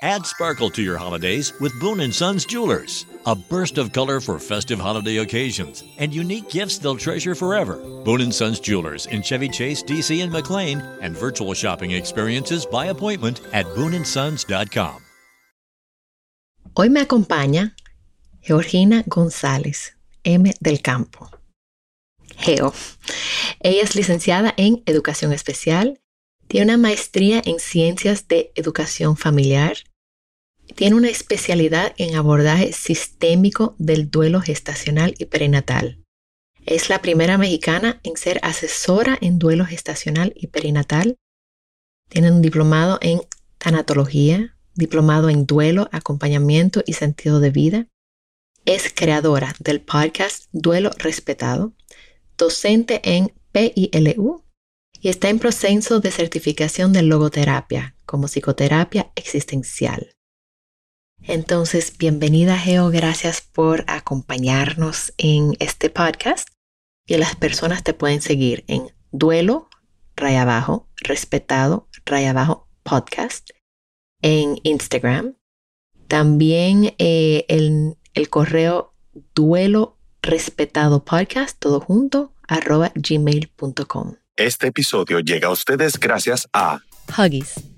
Add sparkle to your holidays with Boone & Sons Jewelers. A burst of color for festive holiday occasions and unique gifts they'll treasure forever. Boone & Sons Jewelers in Chevy Chase, DC and McLean and virtual shopping experiences by appointment at booneandsons.com. Hoy me acompaña Georgina González, M del Campo. Geo. Ella es licenciada en Educación Especial Tiene una maestría en Ciencias de Educación Familiar. Tiene una especialidad en abordaje sistémico del duelo gestacional y perinatal. Es la primera mexicana en ser asesora en duelo gestacional y perinatal. Tiene un diplomado en tanatología, diplomado en duelo, acompañamiento y sentido de vida. Es creadora del podcast Duelo Respetado, docente en PILU y está en proceso de certificación de logoterapia como psicoterapia existencial. Entonces, bienvenida Geo, gracias por acompañarnos en este podcast y las personas te pueden seguir en duelo, raya abajo, respetado, raya abajo, podcast en Instagram. También eh, el, el correo duelo respetado podcast, todo junto, arroba gmail.com. Este episodio llega a ustedes gracias a Huggies.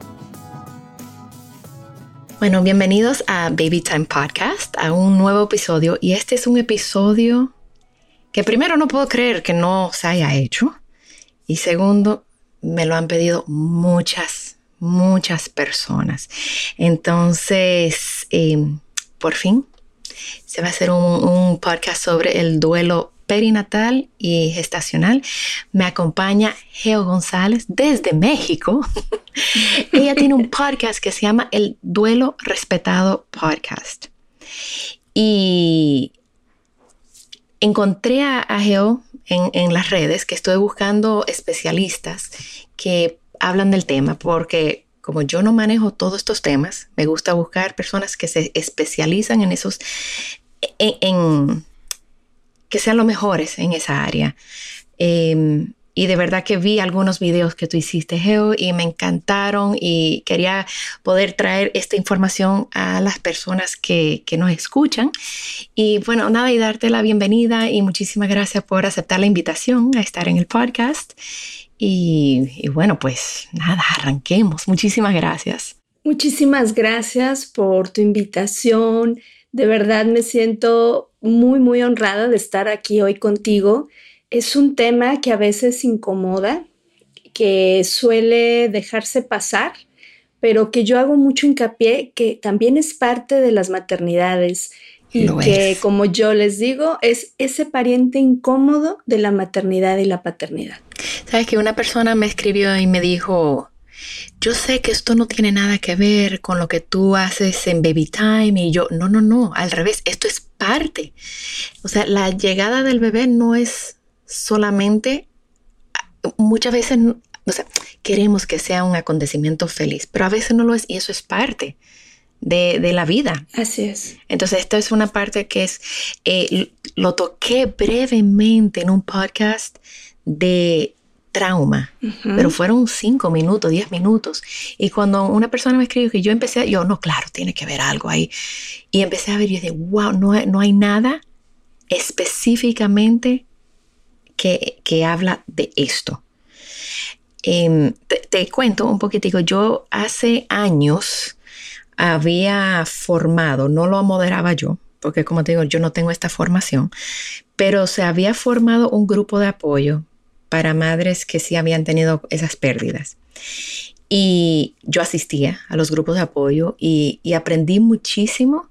Bueno, bienvenidos a Baby Time Podcast, a un nuevo episodio. Y este es un episodio que primero no puedo creer que no se haya hecho. Y segundo, me lo han pedido muchas, muchas personas. Entonces, eh, por fin, se va a hacer un, un podcast sobre el duelo perinatal y gestacional. Me acompaña Geo González desde México. Ella tiene un podcast que se llama El Duelo Respetado Podcast. Y encontré a, Geo en, en las redes que estoy buscando especialistas que hablan del tema porque como yo no manejo todos estos temas, me gusta buscar personas que se especializan en esos, en, que sean los mejores en esa área. Em, y de verdad que vi algunos videos que tú hiciste, Geo, y me encantaron y quería poder traer esta información a las personas que, que nos escuchan. Y bueno, nada, y darte la bienvenida y muchísimas gracias por aceptar la invitación a estar en el podcast. Y, y bueno, pues nada, arranquemos. Muchísimas gracias. Muchísimas gracias por tu invitación. De verdad me siento muy, muy honrada de estar aquí hoy contigo. Es un tema que a veces incomoda, que suele dejarse pasar, pero que yo hago mucho hincapié que también es parte de las maternidades y que, como yo les digo, es ese pariente incómodo de la maternidad y la paternidad. Sabes que una persona me escribió y me dijo, yo sé que esto no tiene nada que ver con lo que tú haces en baby time y yo, no, no, no, al revés, esto es parte. O sea, la llegada del bebé no es solamente, muchas veces, o sea, queremos que sea un acontecimiento feliz, pero a veces no lo es y eso es parte. De, la vida. Así es. Entonces, esta es una parte que es, eh, lo toqué brevemente en un podcast de trauma, pero fueron cinco minutos, diez minutos. Y cuando una persona me escribió que yo empecé, yo, no, claro, tiene que haber algo ahí. Y empecé a ver y dije, wow, no, no hay nada específicamente que, habla de esto. Em, te, cuento un poquitico, yo hace años había formado, no lo moderaba yo, porque como te digo, yo no tengo esta formación, pero se había formado un grupo de apoyo para madres que sí habían tenido esas pérdidas. Y yo asistía a los grupos de apoyo y, aprendí muchísimo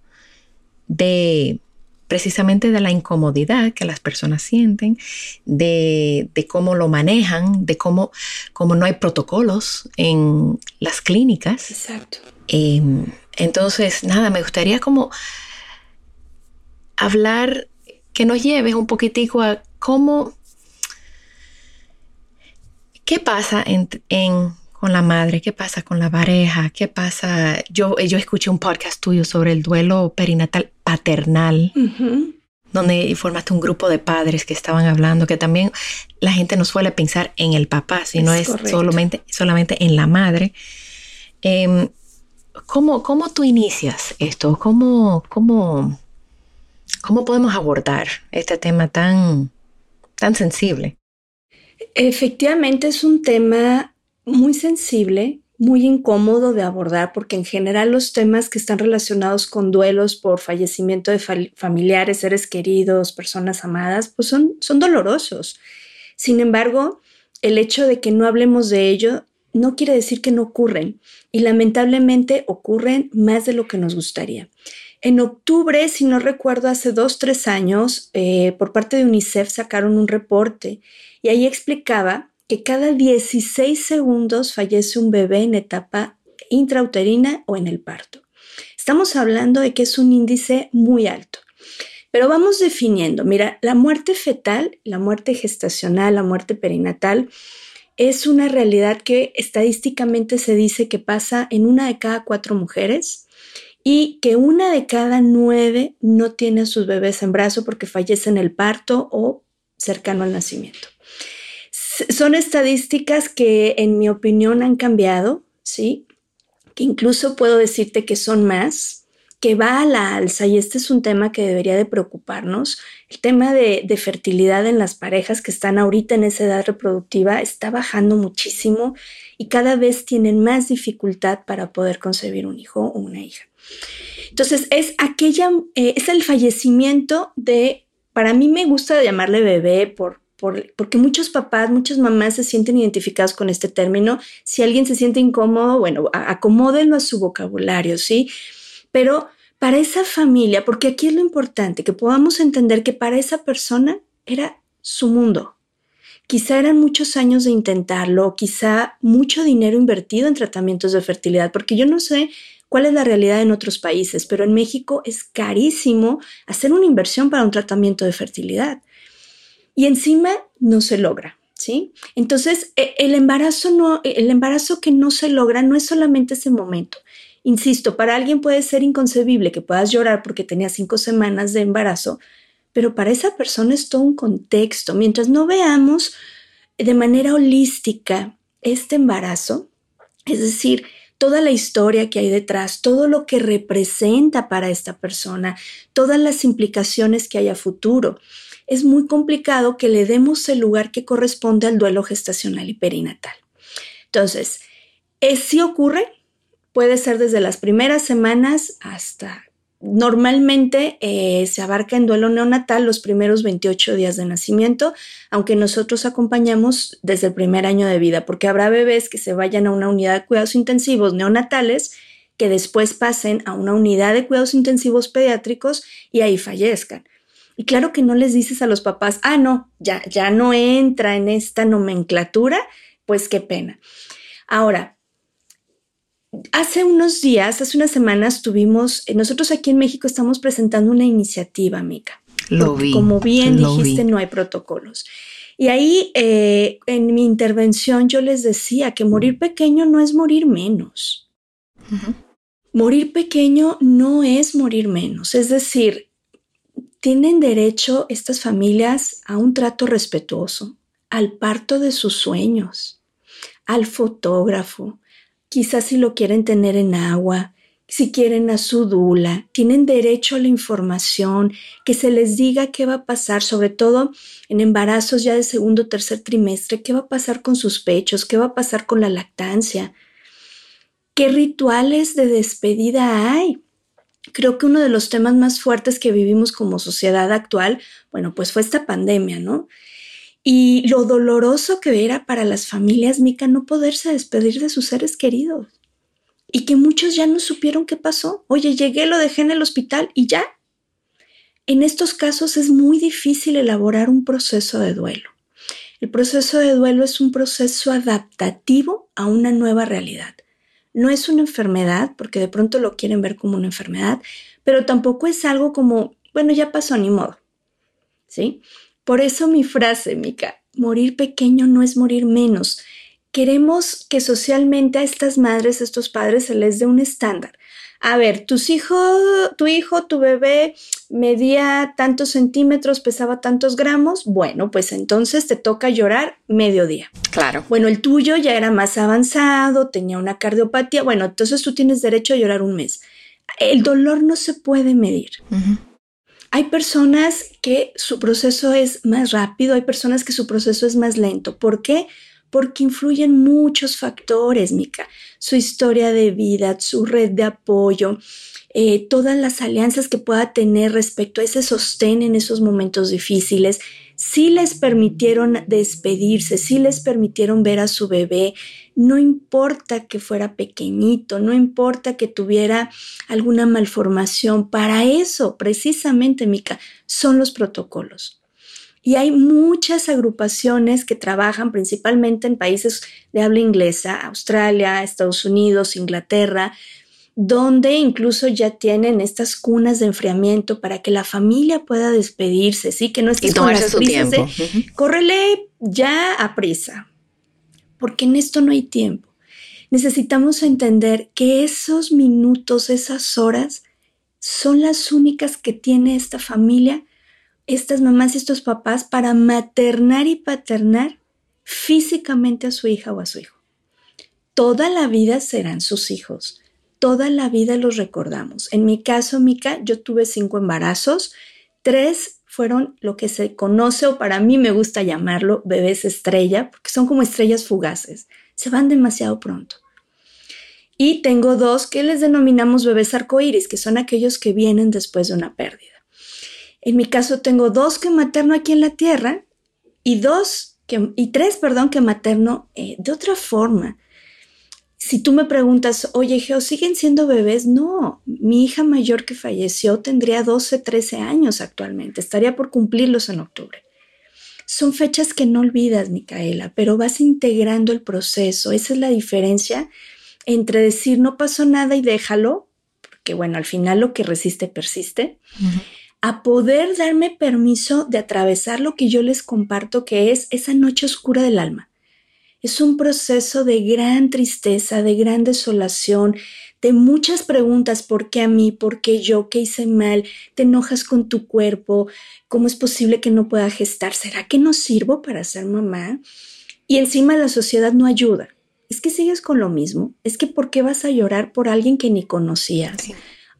de precisamente de la incomodidad que las personas sienten, de, cómo lo manejan, de cómo, cómo, no hay protocolos en las clínicas. Exacto. Em, entonces, nada, me gustaría como hablar que nos lleves un poquitico a cómo, qué pasa en, con la madre, qué pasa con la pareja, qué pasa. Yo, yo escuché un podcast tuyo sobre el duelo perinatal paternal. donde formaste un grupo de padres que estaban hablando, que también la gente no suele pensar en el papá, sino es, solamente, solamente en la madre. Em, ¿cómo, ¿Cómo tú inicias esto? ¿Cómo, cómo, ¿Cómo podemos abordar este tema tan, tan sensible? Efectivamente es un tema muy sensible, muy incómodo de abordar, porque en general los temas que están relacionados con duelos por fallecimiento de familiares, seres queridos, personas amadas, pues son, son dolorosos. Sin embargo, el hecho de que no hablemos de ello no quiere decir que no ocurren y lamentablemente ocurren más de lo que nos gustaría. En octubre, si no recuerdo, hace dos, tres años, eh, por parte de UNICEF sacaron un reporte y ahí explicaba que cada 16 segundos fallece un bebé en etapa intrauterina o en el parto. Estamos hablando de que es un índice muy alto. Pero vamos definiendo, mira, la muerte fetal, la muerte gestacional, la muerte perinatal, es una realidad que estadísticamente se dice que pasa en una de cada cuatro mujeres y que una de cada nueve no tiene a sus bebés en brazo porque fallece en el parto o cercano al nacimiento. Son estadísticas que en mi opinión han cambiado, ¿sí? Que incluso puedo decirte que son más, que va a la alza y este es un tema que debería de preocuparnos. El tema de, de fertilidad en las parejas que están ahorita en esa edad reproductiva está bajando muchísimo y cada vez tienen más dificultad para poder concebir un hijo o una hija. Entonces, es aquella, eh, es el fallecimiento de, para mí me gusta llamarle bebé por, porque muchos papás, muchas mamás se sienten identificados con este término. Si alguien se siente incómodo, bueno, acomódenlo a su vocabulario, ¿sí? Pero para esa familia, porque aquí es lo importante, que podamos entender que para esa persona era su mundo. Quizá eran muchos años de intentarlo, quizá mucho dinero invertido en tratamientos de fertilidad, porque yo no sé cuál es la realidad en otros países, pero en México es carísimo hacer una inversión para un tratamiento de fertilidad. Y encima no se logra, ¿sí? Entonces, e, el embarazo no el embarazo que no se logra no es solamente ese momento. Insisto, para alguien puede ser inconcebible que puedas llorar porque tenía cinco semanas de embarazo, pero para esa persona es todo un contexto. Mientras no veamos de manera holística este embarazo, es decir, toda la historia que hay detrás, todo lo que representa para esta persona, todas las implicaciones que hay a futuro. Es muy complicado que le demos el lugar que corresponde al duelo gestacional y perinatal. Entonces, ¿es, si ocurre, puede ser desde las primeras semanas hasta Normalmente eh, se abarca en duelo neonatal los primeros 28 días de nacimiento, aunque nosotros acompañamos desde el primer año de vida, porque habrá bebés que se vayan a una unidad de cuidados intensivos neonatales que después pasen a una unidad de cuidados intensivos pediátricos y ahí fallezcan. Y claro que no les dices a los papás, ah, no, ya, ya no entra en esta nomenclatura, pues qué pena. Ahora, Hace unos días, hace unas semanas, tuvimos, eh, nosotros aquí en México estamos presentando una iniciativa, Mica. Lo vi. Como bien dijiste, no hay protocolos. Y ahí, eh, en mi intervención, yo les decía que morir pequeño no es morir menos. Morir pequeño no es morir menos. Es decir, tienen derecho estas familias a un trato respetuoso, al parto de sus sueños, al fotógrafo, quizás si lo quieren tener en agua, si quieren a su dula, tienen derecho a la información, que se les diga qué va a pasar, sobre todo en embarazos ya de segundo o tercer trimestre, qué va a pasar con sus pechos, qué va a pasar con la lactancia, qué rituales de despedida hay. Creo que uno de los temas más fuertes que vivimos como sociedad actual, bueno, pues fue esta pandemia, ¿no? Y lo doloroso que era para las familias Mica no poderse despedir de sus seres queridos. Y que muchos ya no supieron qué pasó. Oye, llegué, lo dejé en el hospital y ya. En estos casos es muy difícil elaborar un proceso de duelo. El proceso de duelo es un proceso adaptativo a una nueva realidad. No es una enfermedad, porque de pronto lo quieren ver como una enfermedad, pero tampoco es algo como, bueno, ya pasó, ni modo. ¿sí? Por eso mi frase, Mica, morir pequeño no es morir menos. Queremos que socialmente a estas madres, a estos padres se les dé un estándar. A ver, tus hijos, tu hijo, tu bebé medía tantos centímetros, pesaba tantos gramos, bueno, pues entonces te toca llorar mediodía. Claro. Bueno, el tuyo ya era más avanzado, tenía una cardiopatía, bueno, entonces tú tienes derecho a llorar un mes. El dolor no se puede medir. Hay personas que su proceso es más rápido, hay personas que su proceso es más lento. ¿Por qué? Porque influyen muchos factores, Mica. Su historia de vida, su red de apoyo, eh, todas las alianzas que pueda tener respecto a ese sostén en esos momentos difíciles, si les permitieron despedirse, si les permitieron ver a su bebé, no importa que fuera pequeñito, no importa que tuviera alguna malformación, para eso precisamente, Mica, son los protocolos. Y hay muchas agrupaciones que trabajan principalmente en países de habla inglesa, Australia, Estados Unidos, Inglaterra, donde incluso ya tienen estas cunas de enfriamiento para que la familia pueda despedirse, sí, que no estés con las prisas de córrele ya a prisa, porque en esto no hay tiempo. Necesitamos entender que esos minutos, esas horas, son las únicas que tiene esta familia, estas mamás y estos papás para maternar y paternar físicamente a su hija o a su hijo. Toda la vida serán sus hijos toda la vida los recordamos. En mi caso, Mica, yo tuve cinco embarazos, tres fueron lo que se conoce o para mí me gusta llamarlo bebés estrella, porque son como estrellas fugaces, se van demasiado pronto. Y tengo dos que les denominamos bebés arcoíris, que son aquellos que vienen después de una pérdida. En mi caso tengo dos que materno aquí en la tierra y dos que, y tres, perdón, que materno eh, de otra forma si tú me preguntas, oye, Geo, ¿siguen siendo bebés? No, mi hija mayor que falleció tendría 12, 13 años actualmente, estaría por cumplirlos en octubre. Son fechas que no olvidas, Micaela, pero vas integrando el proceso. Esa es la diferencia entre decir no pasó nada y déjalo, porque bueno, al final lo que resiste persiste, a poder darme permiso de atravesar lo que yo les comparto, que es esa noche oscura del alma es un proceso de gran tristeza, de gran desolación, de muchas preguntas, ¿por qué a mí? ¿Por qué yo? ¿Qué hice mal? ¿Te enojas con tu cuerpo? ¿Cómo es posible que no pueda gestar? ¿Será que no sirvo para ser mamá? Y encima la sociedad no ayuda. Es que sigues con lo mismo. Es que ¿por qué vas a llorar por alguien que ni conocías?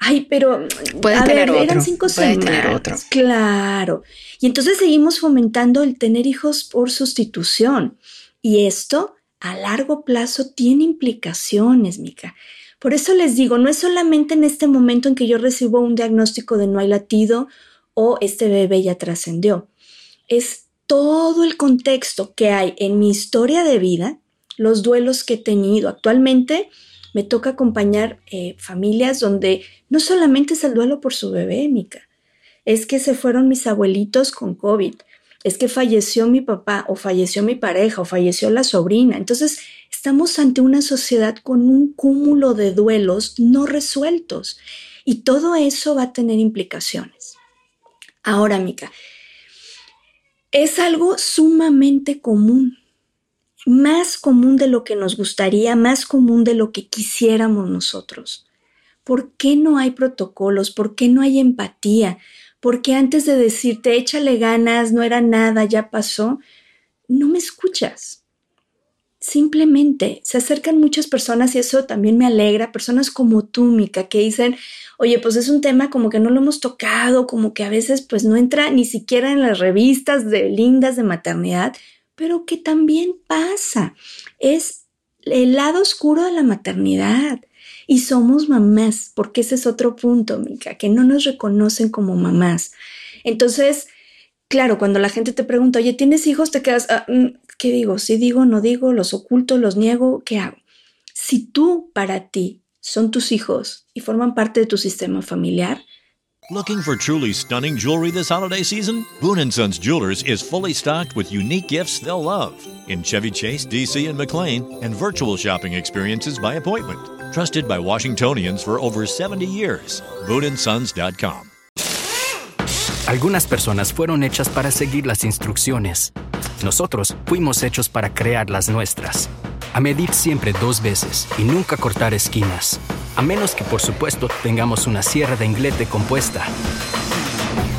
Ay, pero Puedes tener otro. eran cinco Puedes tener otro. Claro. Y entonces seguimos fomentando el tener hijos por sustitución. Y esto a largo plazo tiene implicaciones, Mica. Por eso les digo, no es solamente en este momento en que yo recibo un diagnóstico de no hay latido o este bebé ya trascendió. Es todo el contexto que hay en mi historia de vida, los duelos que he tenido. Actualmente me toca acompañar eh, familias donde no solamente es el duelo por su bebé, Mica, es que se fueron mis abuelitos con COVID, es que falleció mi papá o falleció mi pareja o falleció la sobrina. Entonces, estamos ante una sociedad con un cúmulo de duelos no resueltos y todo eso va a tener implicaciones. Ahora, Mica, es algo sumamente común, más común de lo que nos gustaría, más común de lo que quisiéramos nosotros. ¿Por qué no hay protocolos? ¿Por qué no hay empatía? porque antes de decirte échale ganas, no era nada, ya pasó, no me escuchas. Simplemente se acercan muchas personas y eso también me alegra, personas como tú, Mica, que dicen, oye, pues es un tema como que no lo hemos tocado, como que a veces pues no entra ni siquiera en las revistas de lindas de maternidad, pero que también pasa. Es el lado oscuro de la maternidad. Y somos mamás, porque ese es otro punto, Mica, que no nos reconocen como mamás. Entonces, claro, cuando la gente te pregunta, oye, ¿tienes hijos? Te quedas, ah, mm, ¿qué digo? Si digo, no digo, los oculto, los niego, ¿qué hago? Si tú, para ti, son tus hijos y forman parte de tu sistema familiar, Looking for truly stunning jewelry this holiday season? Boone & Sons Jewelers is fully stocked with unique gifts they'll love in Chevy Chase, DC, and McLean, and virtual shopping experiences by appointment. Trusted by Washingtonians for over 70 years. BooneandSons.com. Algunas personas fueron hechas para seguir las instrucciones. Nosotros fuimos hechos para crear las nuestras. A medir siempre dos veces y nunca cortar esquinas. A menos que por supuesto tengamos una sierra de inglete compuesta.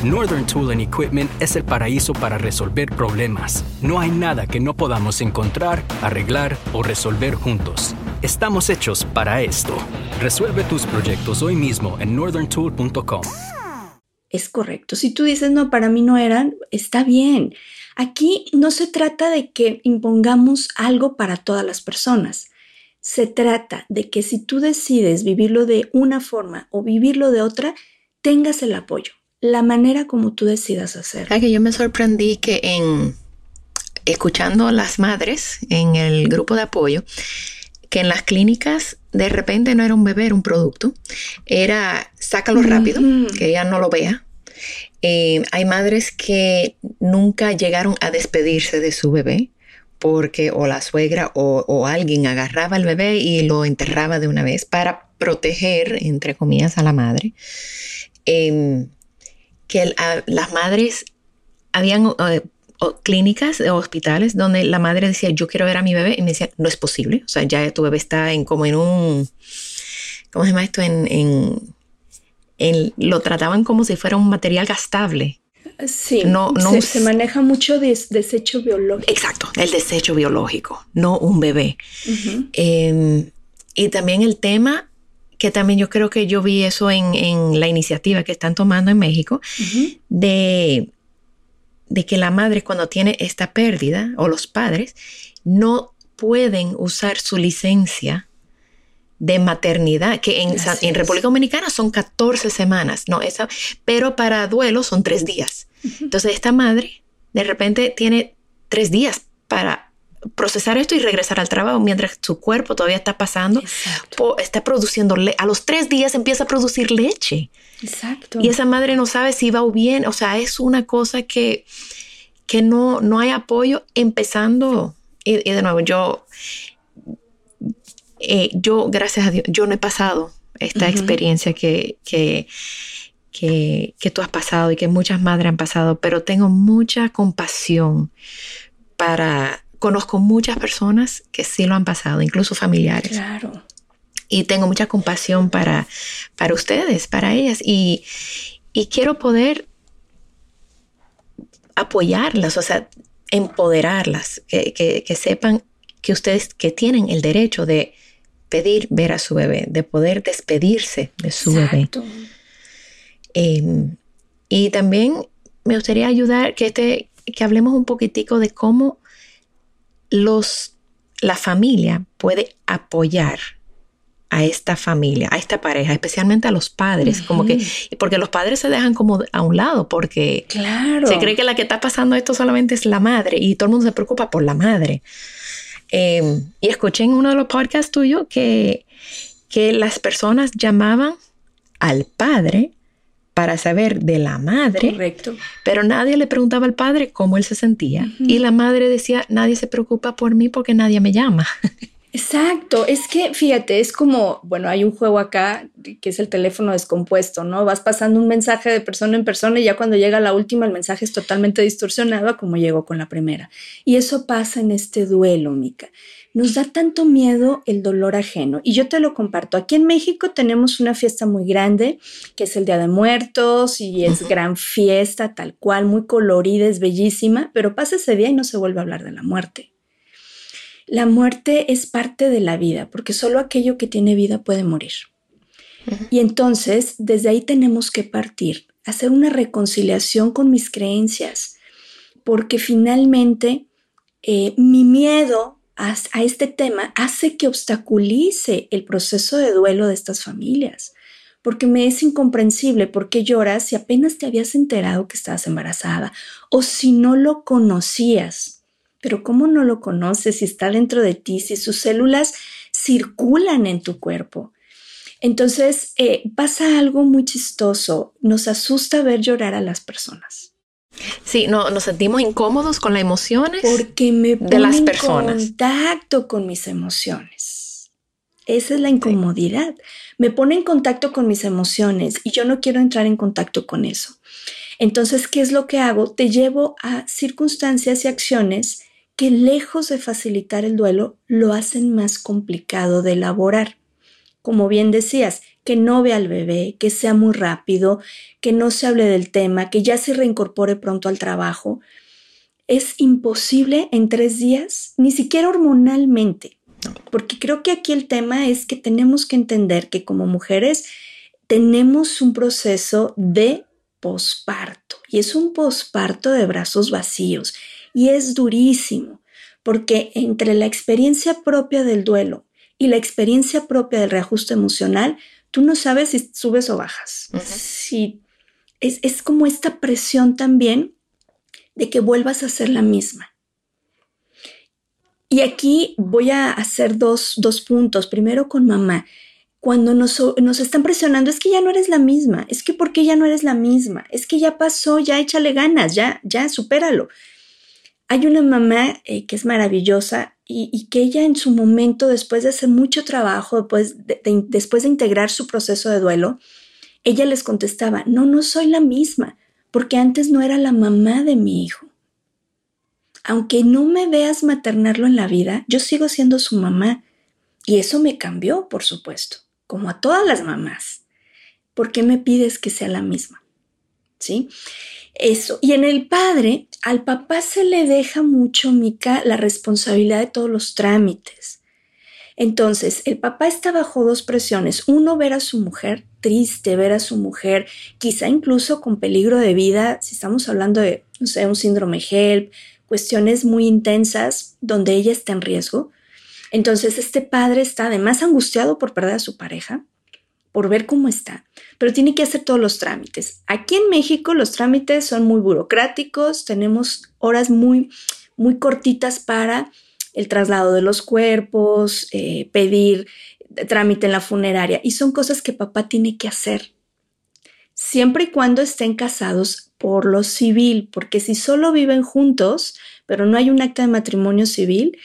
Northern Tool and Equipment es el paraíso para resolver problemas. No hay nada que no podamos encontrar, arreglar o resolver juntos. Estamos hechos para esto. Resuelve tus proyectos hoy mismo en northerntool.com. Es correcto. Si tú dices, no, para mí no eran, está bien. Aquí no se trata de que impongamos algo para todas las personas. Se trata de que si tú decides vivirlo de una forma o vivirlo de otra, tengas el apoyo la manera como tú decidas hacerlo. Que yo me sorprendí que en escuchando a las madres en el grupo de apoyo, que en las clínicas de repente no era un bebé, era un producto, era sácalo rápido, que ella no lo vea. Eh, hay madres que nunca llegaron a despedirse de su bebé porque o la suegra o, alguien agarraba al bebé y lo enterraba de una vez para proteger, entre comillas, a la madre. Em, que las madres habían eh, clínicas o hospitales donde la madre decía, yo quiero ver a mi bebé, y me decía, no es posible, o sea, ya tu bebé está en como en un, ¿cómo se llama esto? En, lo trataban como si fuera un material gastable. Sí, no, no se, maneja mucho desecho biológico. Exacto, el desecho biológico, no un bebé. Em, y también el tema que también yo creo que yo vi eso en, la iniciativa que están tomando en México, de, de que la madre cuando tiene esta pérdida, o los padres, no pueden usar su licencia de maternidad, que en, en, República Dominicana son 14 semanas, no, esa, pero para duelo son tres días. Entonces esta madre de repente tiene tres días para procesar esto y regresar al trabajo mientras su cuerpo todavía está pasando, está produciendo, a los tres días empieza a producir leche. Exacto. Y esa madre no sabe si va o bien, o sea, es una cosa que, que no, no hay apoyo empezando, y, de nuevo, yo, eh, yo, gracias a Dios, yo no he pasado esta experiencia que, que, que, que tú has pasado y que muchas madres han pasado, pero tengo mucha compasión para conozco muchas personas que sí lo han pasado, incluso familiares. Claro. Y tengo mucha compasión para, para ustedes, para ellas. Y, quiero poder apoyarlas, o sea, empoderarlas, que, sepan que ustedes que tienen el derecho de pedir ver a su bebé, de poder despedirse de su Exacto. bebé. Em, y también me gustaría ayudar que, este, que hablemos un poquitico de cómo los, la familia puede apoyar a esta familia, a esta pareja, especialmente a los padres, como que, porque los padres se dejan como a un lado, porque claro. se cree que la que está pasando esto solamente es la madre y todo el mundo se preocupa por la madre. Em, y escuché en uno de los podcasts tuyos que, que las personas llamaban al padre para saber de la madre. Correcto. Pero nadie le preguntaba al padre cómo él se sentía. Y la madre decía, nadie se preocupa por mí porque nadie me llama. Exacto, es que fíjate, es como, bueno, hay un juego acá que es el teléfono descompuesto, ¿no? Vas pasando un mensaje de persona en persona y ya cuando llega la última el mensaje es totalmente distorsionado como llegó con la primera. Y eso pasa en este duelo, Mica nos da tanto miedo el dolor ajeno. Y yo te lo comparto. Aquí en México tenemos una fiesta muy grande, que es el Día de Muertos, y es gran fiesta, tal cual, muy colorida, es bellísima, pero pasa ese día y no se vuelve a hablar de la muerte. La muerte es parte de la vida, porque solo aquello que tiene vida puede morir. Y entonces, desde ahí tenemos que partir, hacer una reconciliación con mis creencias, porque finalmente eh, mi miedo a, este tema hace que obstaculice el proceso de duelo de estas familias porque me es incomprensible por qué lloras si apenas te habías enterado que estabas embarazada o si no lo conocías. Pero ¿cómo no lo conoces si está dentro de ti, si sus células circulan en tu cuerpo? Entonces eh, pasa algo muy chistoso, nos asusta ver llorar a las personas. Sí, no, nos sentimos incómodos con las emociones porque me de las personas. En contacto con mis emociones. Esa es la incomodidad. Me pone en contacto con mis emociones y yo no quiero entrar en contacto con eso. Entonces, ¿qué es lo que hago? Te llevo a circunstancias y acciones que lejos de facilitar el duelo, lo hacen más complicado de elaborar. Como bien decías, que no vea al bebé, que sea muy rápido, que no se hable del tema, que ya se reincorpore pronto al trabajo. Es imposible en tres días, ni siquiera hormonalmente, porque creo que aquí el tema es que tenemos que entender que como mujeres tenemos un proceso de posparto y es un posparto de brazos vacíos y es durísimo porque entre la experiencia propia del duelo y la experiencia propia del reajuste emocional, tú no sabes si subes o bajas. Si es, es como esta presión también de que vuelvas a ser la misma. Y aquí voy a hacer dos, dos puntos. Primero con mamá cuando nos, nos, están presionando, es que ya no eres la misma, es que ¿por qué ya no eres la misma? Es que ya pasó, ya échale ganas, ya, ya, supéralo. Hay una mamá eh, que es maravillosa y, que ella en su momento, después de hacer mucho trabajo, después de, después de integrar su proceso de duelo, ella les contestaba, no, no soy la misma, porque antes no era la mamá de mi hijo. Aunque no me veas maternarlo en la vida, yo sigo siendo su mamá. Y eso me cambió, por supuesto como a todas las mamás. ¿Por qué me pides que sea la misma? ¿Sí? Eso. Y en el padre, al papá se le deja mucho, Mica, la responsabilidad de todos los trámites. Entonces, el papá está bajo dos presiones. Uno, ver a su mujer triste, ver a su mujer quizá incluso con peligro de vida, si estamos hablando de, no sé, un síndrome HELP, cuestiones muy intensas donde ella está en riesgo. Entonces este padre está además angustiado por perder a su pareja, por ver cómo está, pero tiene que hacer todos los trámites. Aquí en México los trámites son muy burocráticos, tenemos horas muy, muy cortitas para el traslado de los cuerpos, eh, pedir trámite en la funeraria, y son cosas que papá tiene que hacer, siempre y cuando estén casados por lo civil, porque si solo viven juntos, pero no hay un acta de matrimonio civil,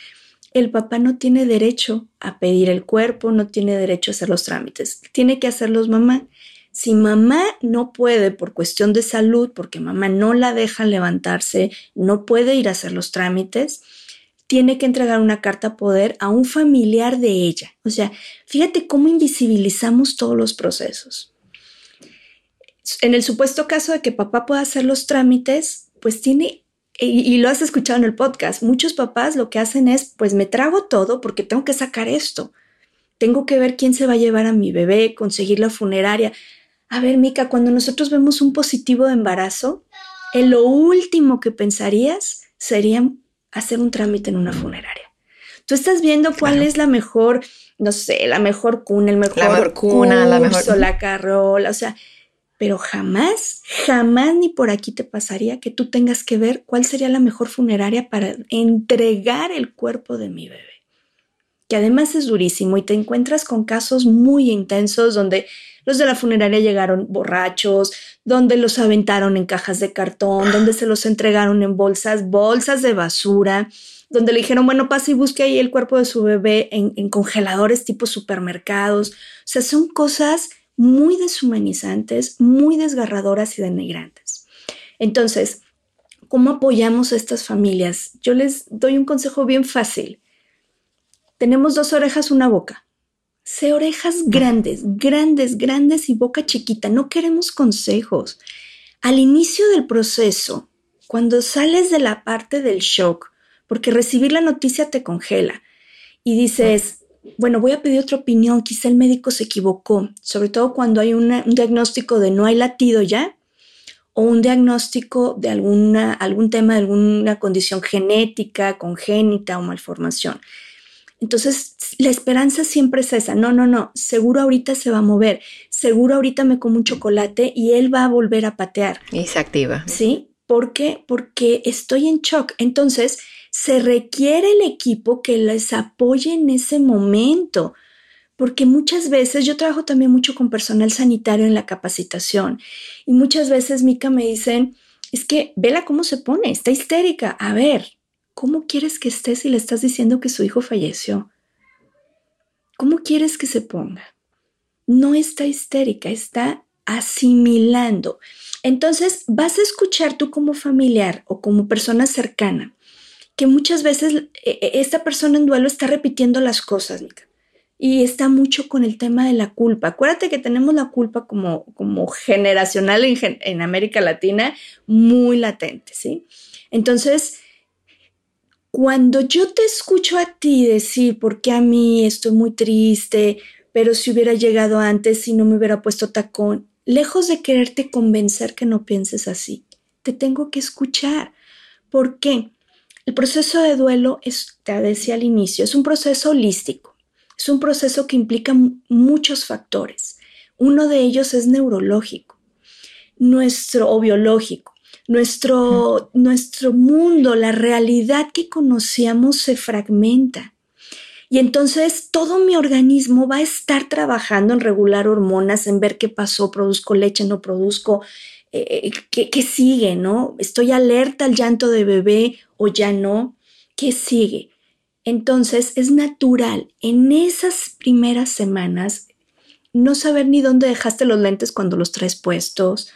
el papá no tiene derecho a pedir el cuerpo, no tiene derecho a hacer los trámites, tiene que hacerlos mamá. Si mamá no puede por cuestión de salud, porque mamá no la deja levantarse, no puede ir a hacer los trámites, tiene que entregar una carta poder a un familiar de ella. O sea, fíjate cómo invisibilizamos todos los procesos. En el supuesto caso de que papá pueda hacer los trámites, pues tiene y, lo has escuchado en el podcast, muchos papás lo que hacen es, pues me trago todo porque tengo que sacar esto. Tengo que ver quién se va a llevar a mi bebé, conseguir la funeraria. A ver, Mica, cuando nosotros vemos un positivo de embarazo, en lo último que pensarías sería hacer un trámite en una funeraria. Tú estás viendo cuál es la mejor, no sé, la mejor cuna, el mejor, la cuna, la mejor la carrola, o sea, pero jamás, jamás ni por aquí te pasaría que tú tengas que ver cuál sería la mejor funeraria para entregar el cuerpo de mi bebé. Que además es durísimo y te encuentras con casos muy intensos donde los de la funeraria llegaron borrachos, donde los aventaron en cajas de cartón, donde se los entregaron en bolsas, bolsas de basura, donde le dijeron, bueno, pase y busque ahí el cuerpo de su bebé en, congeladores tipo supermercados. O sea, son cosas muy deshumanizantes, muy desgarradoras y denigrantes. Entonces, ¿cómo apoyamos a estas familias? Yo les doy un consejo bien fácil. Tenemos dos orejas, una boca. Sé orejas grandes, grandes, grandes y boca chiquita. No queremos consejos. Al inicio del proceso, cuando sales de la parte del shock, porque recibir la noticia te congela y dices, bueno, voy a pedir otra opinión, quizá el médico se equivocó, sobre todo cuando hay un diagnóstico de no hay latido ya o un diagnóstico de alguna, algún tema de alguna condición genética, congénita o malformación. Entonces, la esperanza siempre es esa, no, no, no, seguro ahorita se va a mover, seguro ahorita me como un chocolate y él va a volver a patear. Y se activa. ¿Sí? ¿Por qué? Porque estoy en shock. Entonces, se requiere el equipo que les apoye en ese momento, porque muchas veces yo trabajo también mucho con personal sanitario en la capacitación y muchas veces Mica me dicen, es que vela cómo se pone, está histérica. A ver, ¿cómo quieres que esté si le estás diciendo que su hijo falleció? ¿Cómo quieres que se ponga? No está histérica, está asimilando. Entonces vas a escuchar tú como familiar o como persona cercana que muchas veces eh, eh, esta persona en duelo está repitiendo las cosas, y está mucho con el tema de la culpa. Acuérdate que tenemos la culpa como, como generacional en, en América Latina muy latente, ¿sí? Entonces, cuando yo te escucho a ti decir, ¿por qué a mí estoy muy triste? Pero si hubiera llegado antes, si no me hubiera puesto tacón, lejos de quererte convencer que no pienses así, te tengo que escuchar. ¿Por qué? El proceso de duelo, es, te decía al inicio, es un proceso holístico. Es un proceso que implica muchos factores. Uno de ellos es neurológico, nuestro o biológico. Nuestro, nuestro mundo, la realidad que conocíamos se fragmenta. Y entonces todo mi organismo va a estar trabajando en regular hormonas, en ver qué pasó, produzco leche, no produzco, eh, eh, qué, qué sigue, ¿no? Estoy alerta al llanto de bebé o ya no. ¿Qué sigue? Entonces es natural en esas primeras semanas no saber ni dónde dejaste los lentes cuando los traes puestos,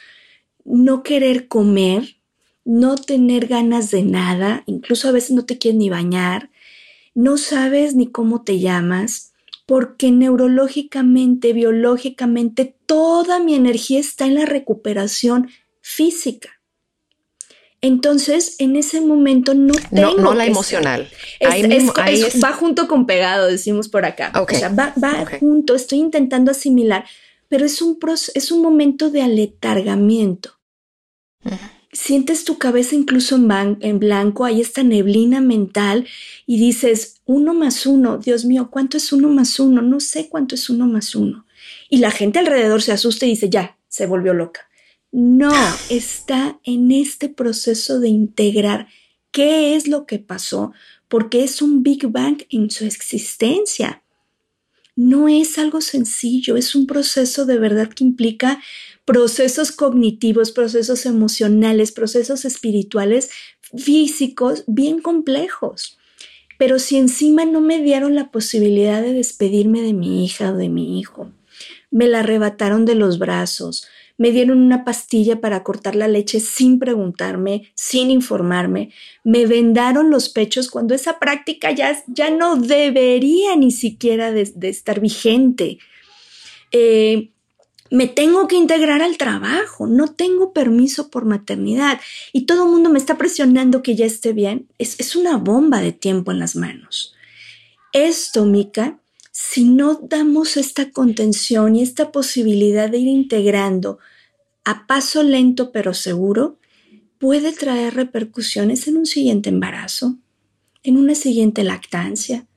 no querer comer, no tener ganas de nada, incluso a veces no te quieres ni bañar, no sabes ni cómo te llamas, porque neurológicamente, biológicamente, toda mi energía está en la recuperación física. Entonces, en ese momento no tengo. No, no la emocional. va junto con pegado, decimos por acá. O sea, va, junto, estoy intentando asimilar, pero es un, es un momento de aletargamiento sientes tu cabeza incluso en, en, blanco, hay esta neblina mental y dices, uno más uno, Dios mío, ¿cuánto es uno más uno? No sé cuánto es uno más uno. Y la gente alrededor se asusta y dice, ya, se volvió loca. No, está en este proceso de integrar qué es lo que pasó, porque es un Big Bang en su existencia. No es algo sencillo, es un proceso de verdad que implica procesos cognitivos, procesos emocionales, procesos espirituales, físicos, bien complejos. Pero si encima no me dieron la posibilidad de despedirme de mi hija o de mi hijo, me la arrebataron de los brazos, me dieron una pastilla para cortar la leche sin preguntarme, sin informarme, me vendaron los pechos cuando esa práctica ya, ya no debería ni siquiera de, estar vigente. Eh, me tengo que integrar al trabajo, no tengo permiso por maternidad y todo el mundo me está presionando que ya esté bien, es, es una bomba de tiempo en las manos. Esto, Mica, si no damos esta contención y esta posibilidad de ir integrando a paso lento pero seguro, puede traer repercusiones en un siguiente embarazo, en una siguiente lactancia,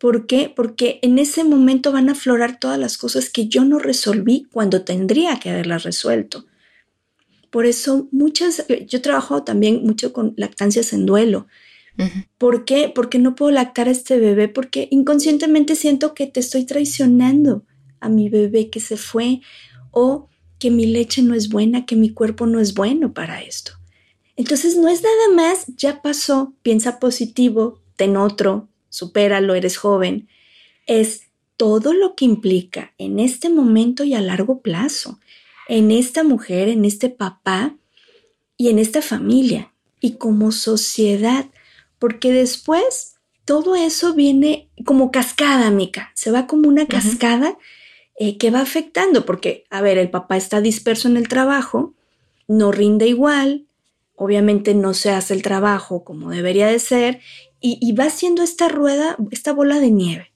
¿Por qué? Porque en ese momento van a aflorar todas las cosas que yo no resolví cuando tendría que haberlas resuelto. Por eso muchas, yo trabajo también mucho con lactancias en duelo. ¿Por qué? Porque no puedo lactar a este bebé, porque inconscientemente siento que te estoy traicionando a mi bebé que se fue o que mi leche no es buena, que mi cuerpo no es bueno para esto. Entonces no es nada más, ya pasó, piensa positivo, ten otro, supéralo, eres joven, es todo lo que implica en este momento y a largo plazo, en esta mujer, en este papá y en esta familia y como sociedad, porque después todo eso viene como cascada, Mica, se va como una cascada eh, que va afectando, porque, a ver, el papá está disperso en el trabajo, no rinde igual, obviamente no se hace el trabajo como debería de ser y, va haciendo esta rueda, esta bola de nieve.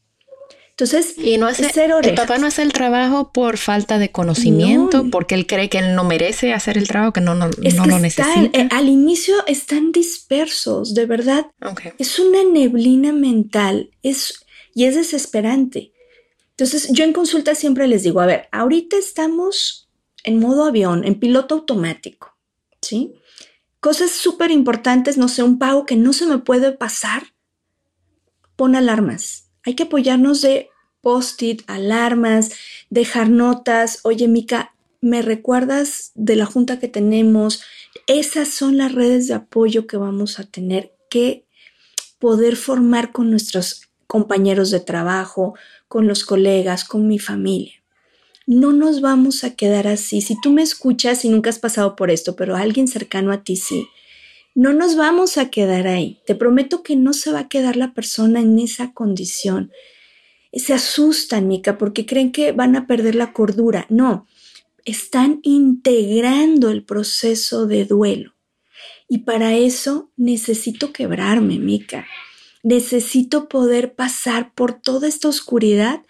Entonces, y no hace, el papá no hace el trabajo por falta de conocimiento, porque él cree que él no merece hacer el trabajo, que no, no, lo necesita. Eh, al inicio están dispersos, de verdad. Es una neblina mental es, y es desesperante. Entonces, yo en consulta siempre les digo, a ver, ahorita estamos en modo avión, en piloto automático, ¿sí? Cosas súper importantes, no sé, un pago que no se me puede pasar. Pon alarmas. Hay que apoyarnos de post-it, alarmas, dejar notas. Oye, Mica, ¿me recuerdas de la junta que tenemos? Esas son las redes de apoyo que vamos a tener que poder formar con nuestros compañeros de trabajo, con los colegas, con mi familia. no nos vamos a quedar así. Si tú me escuchas y nunca has pasado por esto, pero alguien cercano a ti sí, no nos vamos a quedar ahí. Te prometo que no se va a quedar la persona en esa condición. Se asustan, Mica, porque creen que van a perder la cordura. No, están integrando el proceso de duelo. Y para eso necesito quebrarme, Mica. Necesito poder pasar por toda esta oscuridad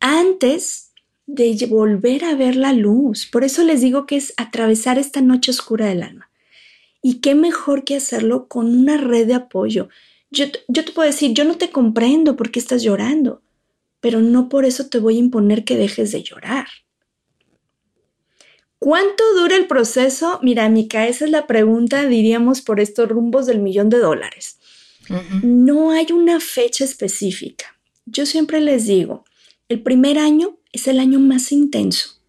antes de volver a ver la luz. Por eso les digo que es atravesar esta noche oscura del alma. Y qué mejor que hacerlo con una red de apoyo. Yo, yo te puedo decir, yo no te comprendo por qué estás llorando, pero no por eso te voy a imponer que dejes de llorar. ¿Cuánto dura el proceso? Mira, Mica, esa es la pregunta, diríamos, por estos rumbos del millón de dólares. No hay una fecha específica. Yo siempre les digo, el primer año es el año más intenso.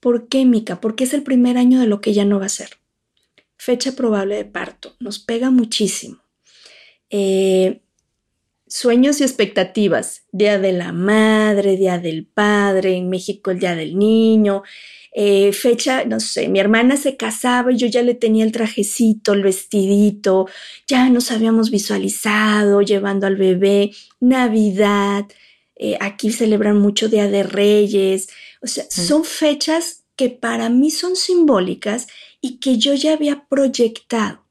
¿Por qué, Mica? Porque es el primer año de lo que ya no va a ser. Fecha probable de parto. Nos pega muchísimo. Eh, sueños y expectativas. Día de la madre, día del padre, en México el día del niño. Eh, fecha, no sé, mi hermana se casaba y yo ya le tenía el trajecito, el vestidito, ya nos habíamos visualizado llevando al bebé, Navidad, eh, aquí celebran mucho Día de Reyes, o sea, son fechas que para mí son simbólicas y que yo ya había proyectado.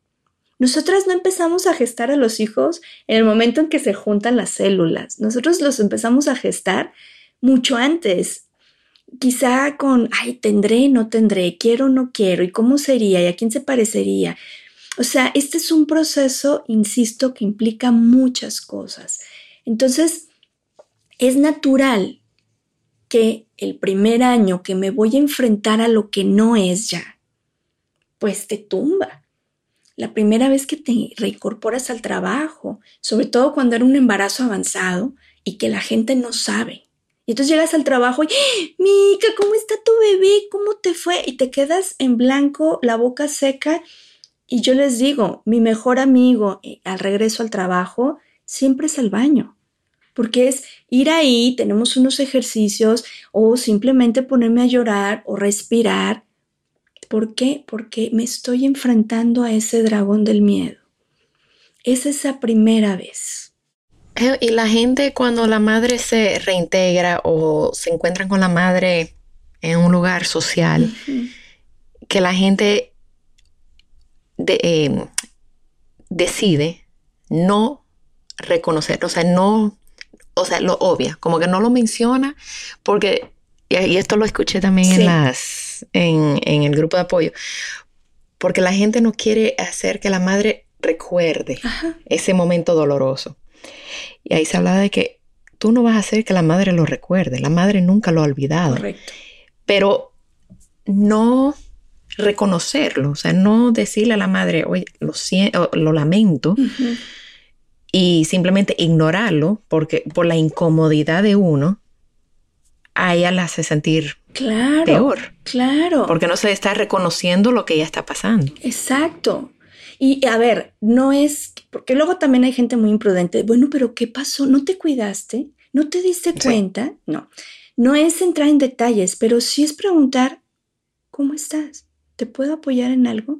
Nosotras no empezamos a gestar a los hijos en el momento en que se juntan las células. Nosotros los empezamos a gestar mucho antes, quizá con, ay, tendré, no tendré, quiero, no quiero, y cómo sería, y a quién se parecería. O sea, este es un proceso, insisto, que implica muchas cosas. Entonces, es natural que el primer año que me voy a enfrentar a lo que no es ya, pues te tumba. La primera vez que te reincorporas al trabajo, sobre todo cuando era un embarazo avanzado y que la gente no sabe, y entonces llegas al trabajo y, ¡Ah! Mica, ¿cómo está tu bebé? ¿Cómo te fue? Y te quedas en blanco, la boca seca. Y yo les digo, mi mejor amigo eh, al regreso al trabajo siempre es el baño. Porque es ir ahí, tenemos unos ejercicios o simplemente ponerme a llorar o respirar. ¿Por qué? Porque me estoy enfrentando a ese dragón del miedo. Es esa primera vez. Eh, y la gente cuando la madre se reintegra o se encuentran con la madre en un lugar social, que la gente em, decide no reconocer, o sea, no, o sea, lo obvia, como que no lo menciona, porque, y esto lo escuché también en las, en, en, el grupo de apoyo, porque la gente no quiere hacer que la madre recuerde ese momento doloroso. Y ahí se hablaba de que tú no vas a hacer que la madre lo recuerde, la madre nunca lo ha olvidado. Correcto. Pero no reconocerlo, o sea, no decirle a la madre, oye, lo, lo lamento, y simplemente ignorarlo porque por la incomodidad de uno, a ella la hace sentir claro, peor. Claro. Porque no se está reconociendo lo que ella está pasando. Exacto. Y a ver, no es, porque luego también hay gente muy imprudente, bueno, pero ¿qué pasó? ¿No te cuidaste? ¿No te diste cuenta? No, no es entrar en detalles, pero sí es preguntar, ¿cómo estás? ¿Te puedo apoyar en algo?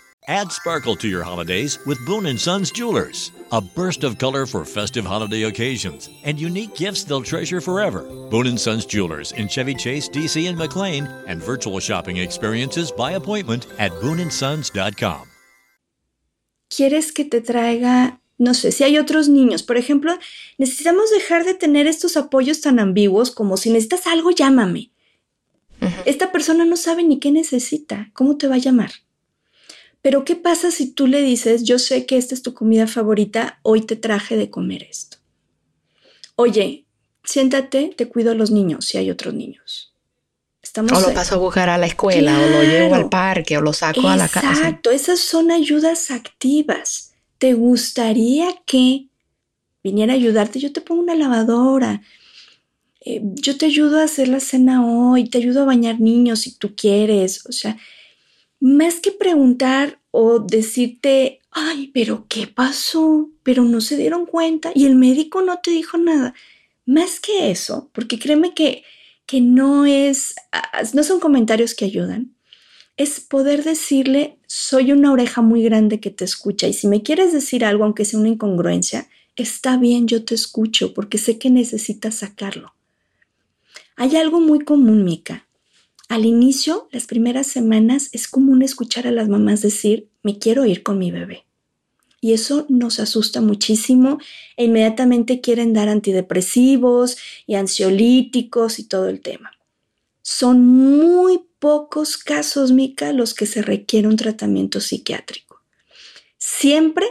Add sparkle to your holidays with Boone & Sons Jewelers. A burst of color for festive holiday occasions and unique gifts they'll treasure forever. Boone & Sons Jewelers in Chevy Chase, DC and McLean and virtual shopping experiences by appointment at booneandsons.com. ¿Quieres que te traiga no sé, si hay otros niños, por ejemplo, necesitamos dejar de tener estos apoyos tan ambiguos como si necesitas algo, llámame. Esta persona no sabe ni qué necesita, ¿cómo te va a llamar? Pero ¿qué pasa si tú le dices, yo sé que esta es tu comida favorita, hoy te traje de comer esto? Oye, siéntate, te cuido a los niños si hay otros niños. Estamos o lo paso a buscar a la escuela, o lo llevo al parque, o lo saco a la casa. Exacto, esas son ayudas activas. ¿Te gustaría que viniera a ayudarte? Yo te pongo una lavadora. eh, yo te ayudo a hacer la cena hoy, te ayudo a bañar niños si tú quieres. O sea, más que preguntar o decirte, ay, pero ¿qué pasó? Pero no se dieron cuenta y el médico no te dijo nada. Más que eso, porque créeme que, que no es, ah, no son comentarios que ayudan, es poder decirle, soy una oreja muy grande que te escucha y si me quieres decir algo, aunque sea una incongruencia, está bien, yo te escucho porque sé que necesitas sacarlo. Hay algo muy común, Mica. Al inicio, las primeras semanas, es común escuchar a las mamás decir, me quiero ir con mi bebé. Y eso nos asusta muchísimo e inmediatamente quieren dar antidepresivos y ansiolíticos y todo el tema. Son muy pocos casos, Mica, los que se requiere un tratamiento psiquiátrico. Siempre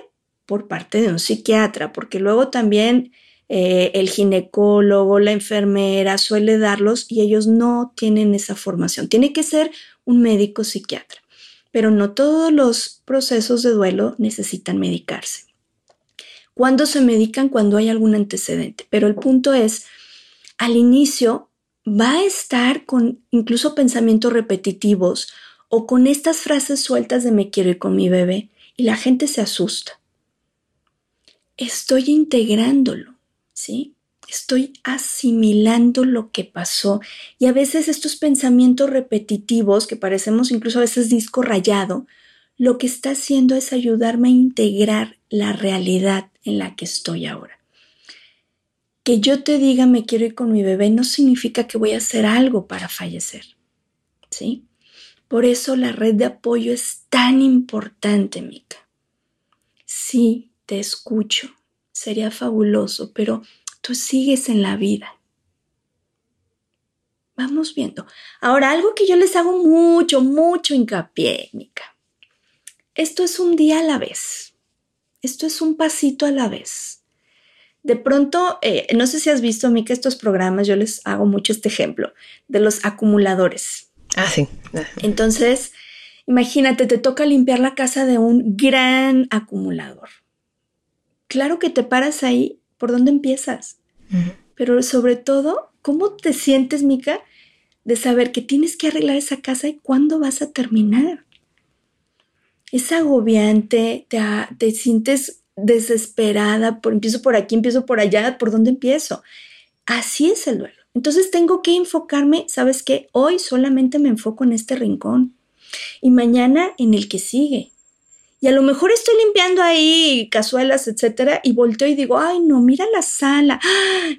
por parte de un psiquiatra, porque luego también eh, el ginecólogo, la enfermera suele darlos y ellos no tienen esa formación. Tiene que ser un médico psiquiatra, pero no todos los procesos de duelo necesitan medicarse. ¿Cuándo se medican? Cuando hay algún antecedente, pero el punto es, al inicio va a estar con incluso pensamientos repetitivos o con estas frases sueltas de me quiero ir con mi bebé y la gente se asusta. Estoy integrándolo Estoy asimilando lo que pasó y a veces estos pensamientos repetitivos que parecemos incluso a veces disco rayado, lo que está haciendo es ayudarme a integrar la realidad en la que estoy ahora. Que yo te diga me quiero ir con mi bebé no significa que voy a hacer algo para fallecer. ¿Sí? Por eso la red de apoyo es tan importante, Mica. Sí, te escucho, sería fabuloso, pero tú sigues en la vida. Vamos viendo. Ahora, algo que yo les hago mucho, mucho hincapié, Mica. Esto es un día a la vez. Esto es un pasito a la vez. De pronto, eh, no sé si has visto, Mica, estos programas, yo les hago mucho este ejemplo, de los acumuladores. Ah, sí. Entonces, imagínate, te toca limpiar la casa de un gran acumulador claro que te paras ahí, ¿por dónde empiezas? Pero sobre todo, ¿cómo te sientes, Mica, de saber que tienes que arreglar esa casa y cuándo vas a terminar? Es agobiante, te, te sientes desesperada, por, empiezo por aquí, empiezo por allá, ¿por dónde empiezo? Así es el duelo. Entonces tengo que enfocarme, ¿sabes qué? Hoy solamente me enfoco en este rincón y mañana en el que sigue y a lo mejor estoy limpiando ahí cazuelas, etcétera, y volteo y digo, ay, no, mira la sala,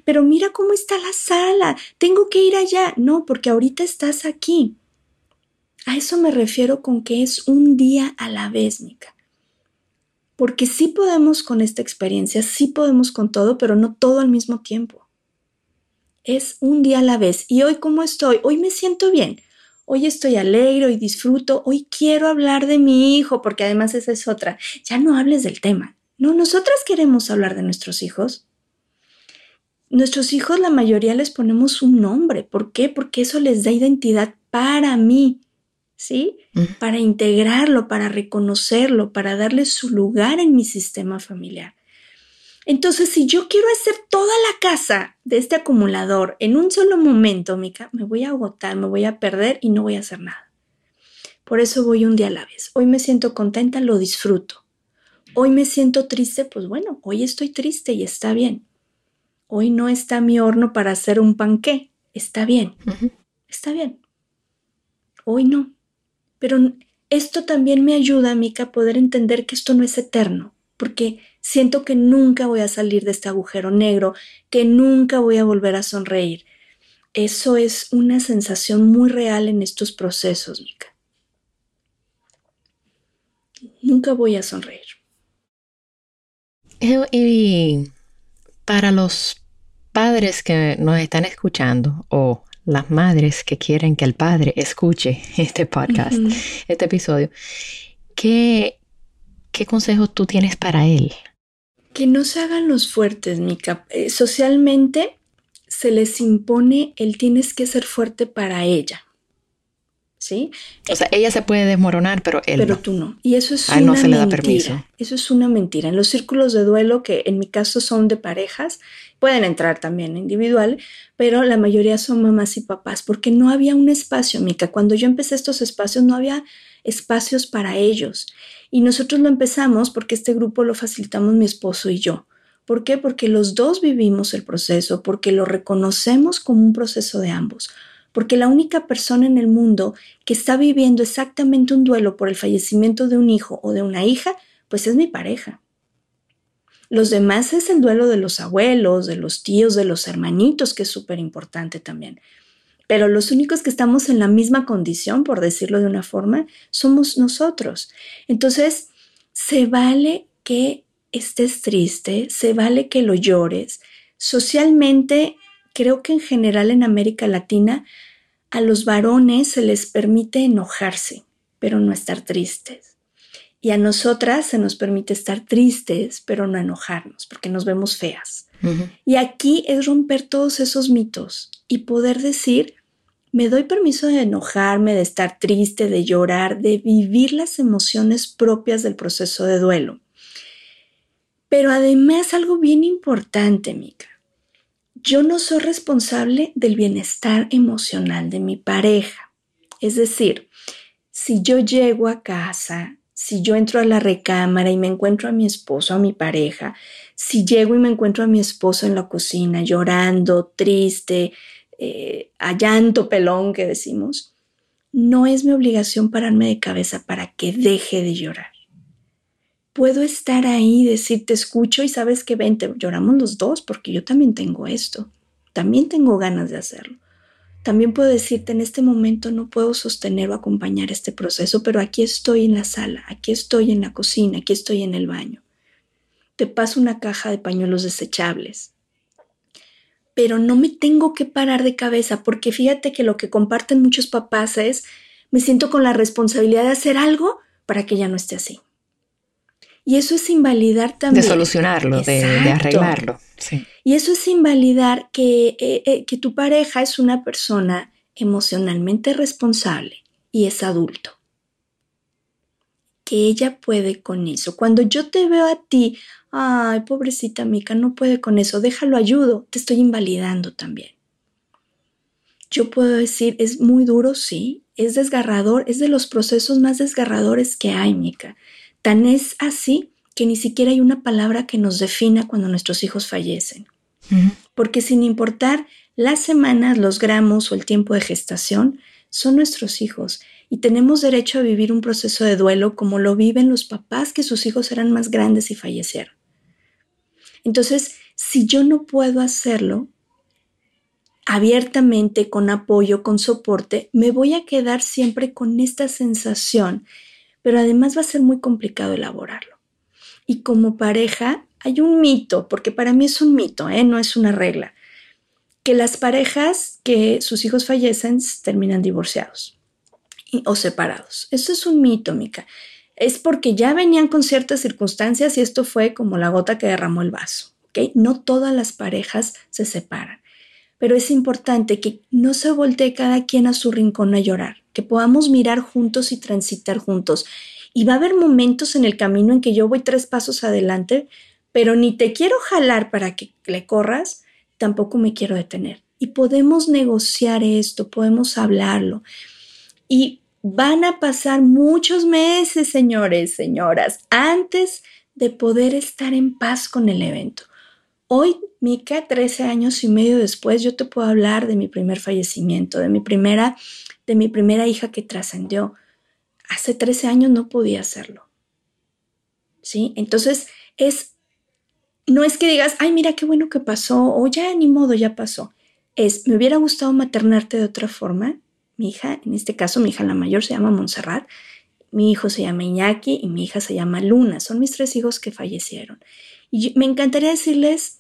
pero mira cómo está la sala, tengo que ir allá. No, porque ahorita estás aquí. A eso me refiero con que es un día a la vez, Mica. Porque sí podemos con esta experiencia, sí podemos con todo, pero no todo al mismo tiempo. Es un día a la vez. ¿Y hoy cómo estoy? Hoy me siento bien hoy estoy alegre y disfruto, hoy quiero hablar de mi hijo, porque además esa es otra. Ya no hables del tema. No, nosotras queremos hablar de nuestros hijos. Nuestros hijos, la mayoría les ponemos un nombre. ¿Por qué? Porque eso les da identidad para mí, ¿sí? Para integrarlo, para reconocerlo, para darle su lugar en mi sistema familiar. Entonces, si yo quiero hacer toda la casa de este acumulador en un solo momento, Mica, me voy a agotar, me voy a perder y no voy a hacer nada. Por eso voy un día a la vez. Hoy me siento contenta, lo disfruto. Hoy me siento triste, pues bueno, hoy estoy triste y está bien. Hoy no está mi horno para hacer un panqué, está bien, está bien. Hoy no. Pero esto también me ayuda, Mica, a poder entender que esto no es eterno, porque Siento que nunca voy a salir de este agujero negro, que nunca voy a volver a sonreír. Eso es una sensación muy real en estos procesos, Mika. Nunca voy a sonreír. Y para los padres que nos están escuchando o las madres que quieren que el padre escuche este podcast, este episodio, ¿qué, ¿qué consejos tú tienes para él? que no se hagan los fuertes, Mica. Eh, socialmente se les impone el tienes que ser fuerte para ella. ¿sí? O sea, ella se puede desmoronar, pero él Pero no. tú no. Y eso es A él una no se le da mentira. permiso. Eso es una mentira. En los círculos de duelo, que en mi caso son de parejas, pueden entrar también individual, pero la mayoría son mamás y papás, porque no había un espacio, Mica. Cuando yo empecé estos espacios, no había espacios para ellos. Y nosotros lo empezamos porque este grupo lo facilitamos mi esposo y yo. ¿Por qué? Porque los dos vivimos el proceso, porque lo reconocemos como un proceso de ambos, porque la única persona en el mundo que está viviendo exactamente un duelo por el fallecimiento de un hijo o de una hija, pues es mi pareja. Los demás es el duelo de los abuelos, de los tíos, de los hermanitos, que es súper importante también. Pero los únicos que estamos en la misma condición, por decirlo de una forma, somos nosotros. Entonces, se vale que estés triste, se vale que lo llores. Socialmente, creo que en general en América Latina, a los varones se les permite enojarse, pero no estar tristes. Y a nosotras se nos permite estar tristes, pero no enojarnos, porque nos vemos feas. Y aquí es romper todos esos mitos y poder decir, me doy permiso de enojarme, de estar triste, de llorar, de vivir las emociones propias del proceso de duelo. Pero además algo bien importante, Mica. Yo no soy responsable del bienestar emocional de mi pareja. Es decir, si yo llego a casa, si yo entro a la recámara y me encuentro a mi esposo, a mi pareja, si llego y me encuentro a mi esposo en la cocina llorando, triste, eh, a llanto pelón que decimos, no es mi obligación pararme de cabeza para que deje de llorar. Puedo estar ahí, decir te escucho y sabes que vente, lloramos los dos porque yo también tengo esto, también tengo ganas de hacerlo. También puedo decirte en este momento no puedo sostener o acompañar este proceso, pero aquí estoy en la sala, aquí estoy en la cocina, aquí estoy en el baño. Te paso una caja de pañuelos desechables. Pero no me tengo que parar de cabeza porque fíjate que lo que comparten muchos papás es me siento con la responsabilidad de hacer algo para que ya no esté así. Y eso es invalidar también. De solucionarlo, de, arreglarlo. Sí. Y eso es invalidar que, eh, eh, que tu pareja es una persona emocionalmente responsable y es adulto. Que ella puede con eso. Cuando yo te veo a ti, ay, pobrecita Mica, no puede con eso, déjalo ayudo, te estoy invalidando también. Yo puedo decir, es muy duro, sí, es desgarrador, es de los procesos más desgarradores que hay, Mica. Tan es así que ni siquiera hay una palabra que nos defina cuando nuestros hijos fallecen. Porque sin importar las semanas, los gramos o el tiempo de gestación, son nuestros hijos y tenemos derecho a vivir un proceso de duelo como lo viven los papás que sus hijos eran más grandes y fallecieron. Entonces, si yo no puedo hacerlo abiertamente, con apoyo, con soporte, me voy a quedar siempre con esta sensación, pero además va a ser muy complicado elaborarlo. Y como pareja hay un mito, porque para mí es un mito, ¿eh? no es una regla, que las parejas que sus hijos fallecen terminan divorciados o separados. Eso es un mito, Mica. Es porque ya venían con ciertas circunstancias y esto fue como la gota que derramó el vaso. No todas las parejas se separan, pero es importante que no se voltee cada quien a su rincón a llorar, que podamos mirar juntos y transitar juntos. Y va a haber momentos en el camino en que yo voy tres pasos adelante, pero ni te quiero jalar para que le corras, tampoco me quiero detener. Y podemos negociar esto, podemos hablarlo. Y van a pasar muchos meses, señores, señoras, antes de poder estar en paz con el evento. Hoy, Mica, 13 años y medio después, yo te puedo hablar de mi primer fallecimiento, de mi primera, de mi primera hija que trascendió. Hace 13 años no podía hacerlo. ¿Sí? Entonces, es, no es que digas, ay, mira qué bueno que pasó, o ya ni modo, ya pasó. Es, me hubiera gustado maternarte de otra forma. Mi hija, en este caso, mi hija la mayor se llama Montserrat, mi hijo se llama Iñaki y mi hija se llama Luna. Son mis tres hijos que fallecieron. Y me encantaría decirles,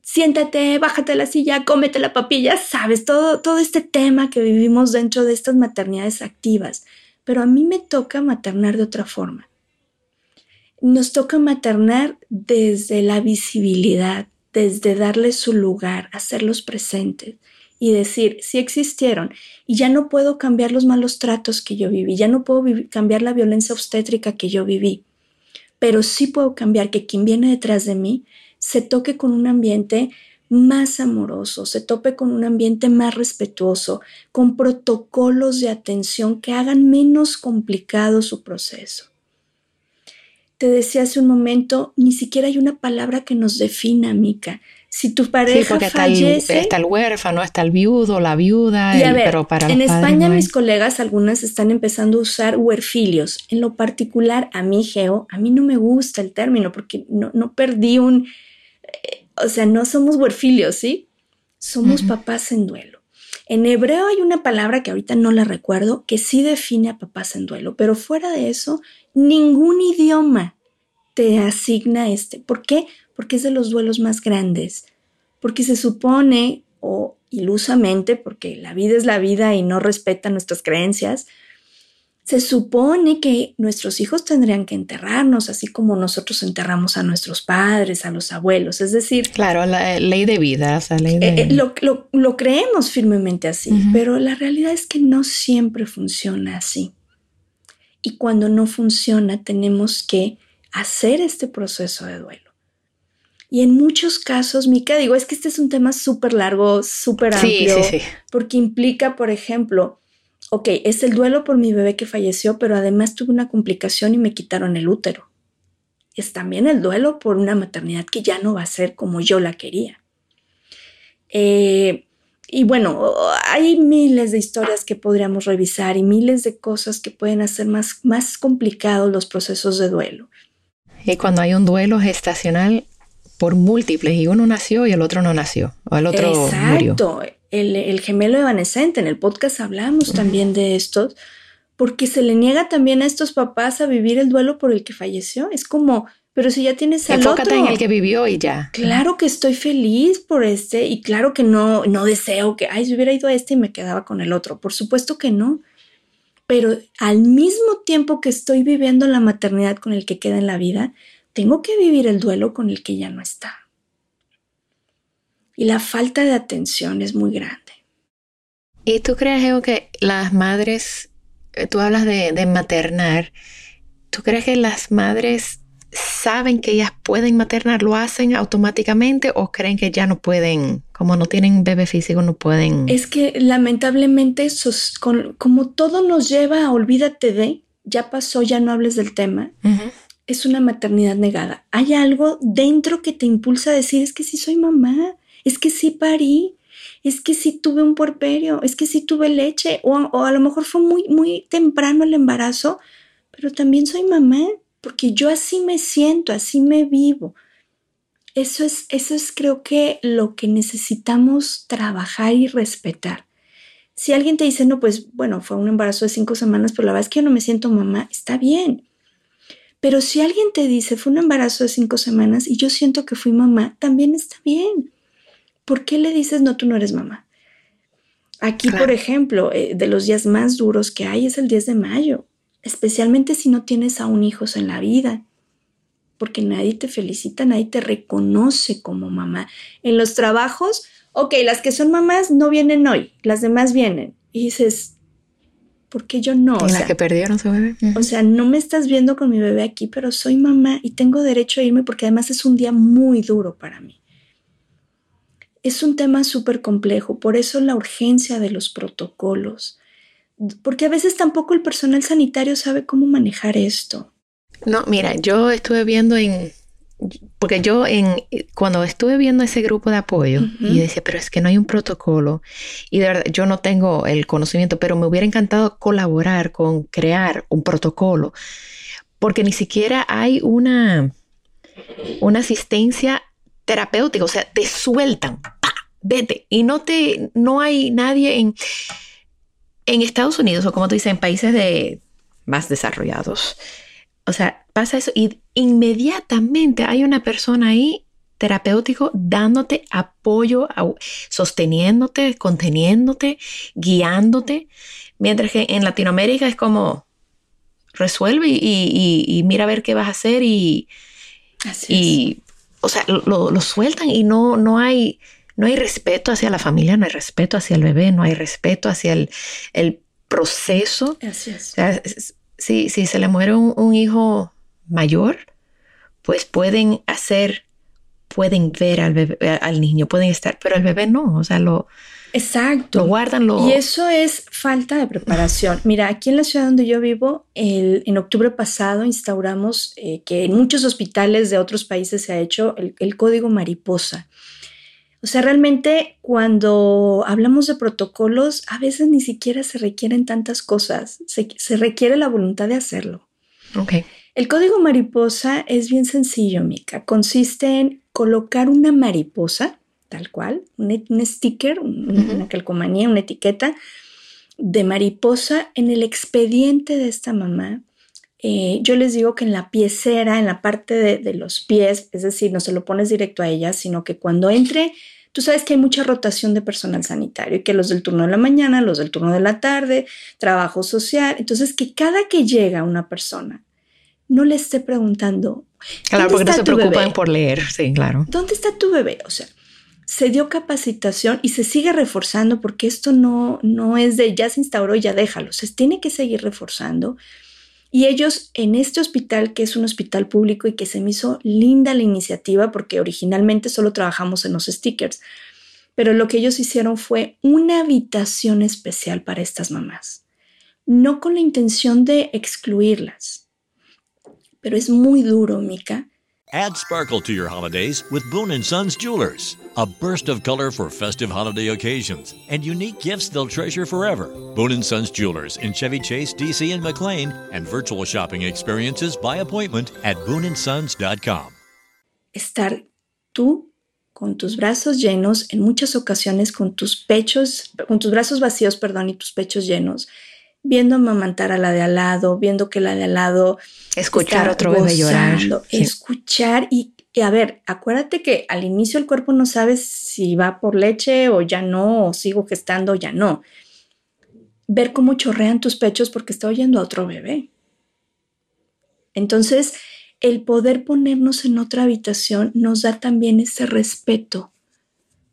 siéntate, bájate la silla, cómete la papilla, sabes, todo, todo este tema que vivimos dentro de estas maternidades activas. Pero a mí me toca maternar de otra forma. Nos toca maternar desde la visibilidad, desde darles su lugar, hacerlos presentes. Y decir, sí existieron y ya no puedo cambiar los malos tratos que yo viví, ya no puedo cambiar la violencia obstétrica que yo viví, pero sí puedo cambiar que quien viene detrás de mí se toque con un ambiente más amoroso, se tope con un ambiente más respetuoso, con protocolos de atención que hagan menos complicado su proceso. Te decía hace un momento, ni siquiera hay una palabra que nos defina, Mica. Si tu pareja sí, fallece, está el, está el, huérfano, está el viudo, la viuda, y a ver, pero para en España mis colegas algunas están empezando a usar huerfilios. En lo particular a mí Geo, a mí no me gusta el término porque no, no perdí un eh, o sea, no somos huerfilios, ¿sí? Somos papás en duelo. En hebreo hay una palabra que ahorita no la recuerdo que sí define a papás en duelo, pero fuera de eso, ningún idioma te asigna este. ¿Por qué? Porque es de los duelos más grandes. Porque se supone, o ilusamente, porque la vida es la vida y no respeta nuestras creencias, se supone que nuestros hijos tendrían que enterrarnos, así como nosotros enterramos a nuestros padres, a los abuelos. Es decir, claro, la ley de vida, o ley de... Eh, lo, creemos firmemente así, pero la realidad es que no siempre funciona así. Y cuando no funciona, tenemos que hacer este proceso de duelo. Y en muchos casos, Mica, digo, es que este es un tema súper largo, súper amplio, porque implica, por ejemplo, ok, es el duelo por mi bebé que falleció, pero además tuve una complicación y me quitaron el útero. Es también el duelo por una maternidad que ya no va a ser como yo la quería. Eh, y bueno, hay miles de historias que podríamos revisar y miles de cosas que pueden hacer más, más complicados los procesos de duelo. Y cuando hay un duelo gestacional por múltiples y uno nació y el otro no nació, o el otro Exacto el, gemelo evanescente. En el podcast hablamos también de esto, porque se le niega también a estos papás a vivir el duelo por el que falleció. Es como, pero si ya tienes al Enfócate en el que vivió y ya. Claro que estoy feliz por este y claro que no, no deseo que, ay, si hubiera ido a este y me quedaba con el otro. Por supuesto que no. Pero al mismo tiempo que estoy viviendo la maternidad con el que queda en la vida, tengo que vivir el duelo con el que ya no está y la falta de atención es muy grande. ¿Y tú crees, Ego, que las madres, eh, tú hablas de, de maternar, ¿tú crees que las madres saben que ellas pueden maternar, lo hacen automáticamente o creen que ya no pueden, como no tienen bebé físico, no pueden? Es que lamentablemente, como todo nos lleva a olvídate de, ya pasó, ya no hables del tema, es una maternidad negada. Hay algo dentro que te impulsa a decir, es que sí soy mamá, es que sí parí, es que sí tuve un puerperio, es que sí tuve leche, o, a lo mejor fue muy, muy temprano el embarazo, pero también soy mamá, porque yo así me siento, así me vivo. Eso es, eso es creo que lo que necesitamos trabajar y respetar. Si alguien te dice, no, pues bueno, fue un embarazo de cinco semanas, pero la verdad es que yo no me siento mamá, está bien. Pero si alguien te dice, fue un embarazo de cinco semanas y yo siento que fui mamá, también está bien. ¿por qué le dices no, tú no eres mamá? Aquí, por ejemplo, eh, de los días más duros que hay es el 10 de mayo, especialmente si no tienes aún hijos en la vida, porque nadie te felicita, nadie te reconoce como mamá. En los trabajos, ok, las que son mamás no vienen hoy, las demás vienen. Y dices, ¿por qué yo no? O las que perdieron su bebé. O sea, no me estás viendo con mi bebé aquí, pero soy mamá y tengo derecho a irme porque además es un día muy duro para mí. Es un tema súper complejo, por eso la urgencia de los protocolos, porque a veces tampoco el personal sanitario sabe cómo manejar esto. No, mira, yo estuve viendo en, porque yo en, cuando estuve viendo ese grupo de apoyo y decía, pero es que no hay un protocolo y de verdad yo no tengo el conocimiento, pero me hubiera encantado colaborar con crear un protocolo, porque ni siquiera hay una, una asistencia terapéutico, o sea, te sueltan, vete. Y no te, no hay nadie en, en Estados Unidos o como tú dices, en países de más desarrollados. O sea, pasa eso y inmediatamente hay una persona ahí terapéutico dándote apoyo, sosteniéndote, conteniéndote, guiándote, mientras que en Latinoamérica es como resuelve y, mira a ver qué vas a hacer y, y o sea, lo, sueltan y no, no hay no hay respeto hacia la familia, no hay respeto hacia el bebé, no hay respeto hacia el, el proceso. Así es. O sea, si, si, se le muere un, un, hijo mayor, pues pueden hacer, pueden ver al, bebé, al niño, pueden estar, pero el bebé no, o sea, lo... Exacto. Lo guardan, lo... Y eso es falta de preparación. Mira, aquí en la ciudad donde yo vivo, el, en octubre pasado instauramos eh, que en muchos hospitales de otros países se ha hecho el, el código mariposa. O sea, realmente cuando hablamos de protocolos, a veces ni siquiera se requieren tantas cosas, se, se requiere la voluntad de hacerlo. Ok. El código mariposa es bien sencillo, Mica. Consiste en colocar una mariposa, tal cual, un, un sticker, un, uh -huh. una calcomanía, una etiqueta de mariposa en el expediente de esta mamá. Eh, yo les digo que en la piecera, en la parte de, de, los pies, es decir, no se lo pones directo a ella, sino que cuando entre, tú sabes que hay mucha rotación de personal sanitario y que los del turno de la mañana, los del turno de la tarde, trabajo social, entonces que cada que llega una persona no le esté preguntando. Claro, porque no se preocupan bebé? por leer, sí, claro. ¿Dónde está tu bebé? O sea, se dio capacitación y se sigue reforzando porque esto no, no es de ya se instauró y ya déjalo, se tiene que seguir reforzando. Y ellos en este hospital, que es un hospital público y que se me hizo linda la iniciativa porque originalmente solo trabajamos en los stickers, pero lo que ellos hicieron fue una habitación especial para estas mamás, no con la intención de excluirlas, pero es muy duro, Mika. Add sparkle to your holidays with Boone & Sons Jewelers. A burst of color for festive holiday occasions and unique gifts they'll treasure forever. Boone & Sons Jewelers in Chevy Chase, DC and McLean and virtual shopping experiences by appointment at booneandsons.com. Estar tú con tus brazos llenos, en muchas ocasiones con tus pechos, con tus brazos vacíos, perdón, y tus pechos llenos, viendo amamantar a la de al lado, viendo que la de al lado escuchar otro bebé llorar, sí. escuchar y, y, a ver, acuérdate que al inicio el cuerpo no sabe si va por leche o ya no, o sigo gestando o ya no. Ver cómo chorrean tus pechos porque está oyendo a otro bebé. Entonces, el poder ponernos en otra habitación nos da también ese respeto,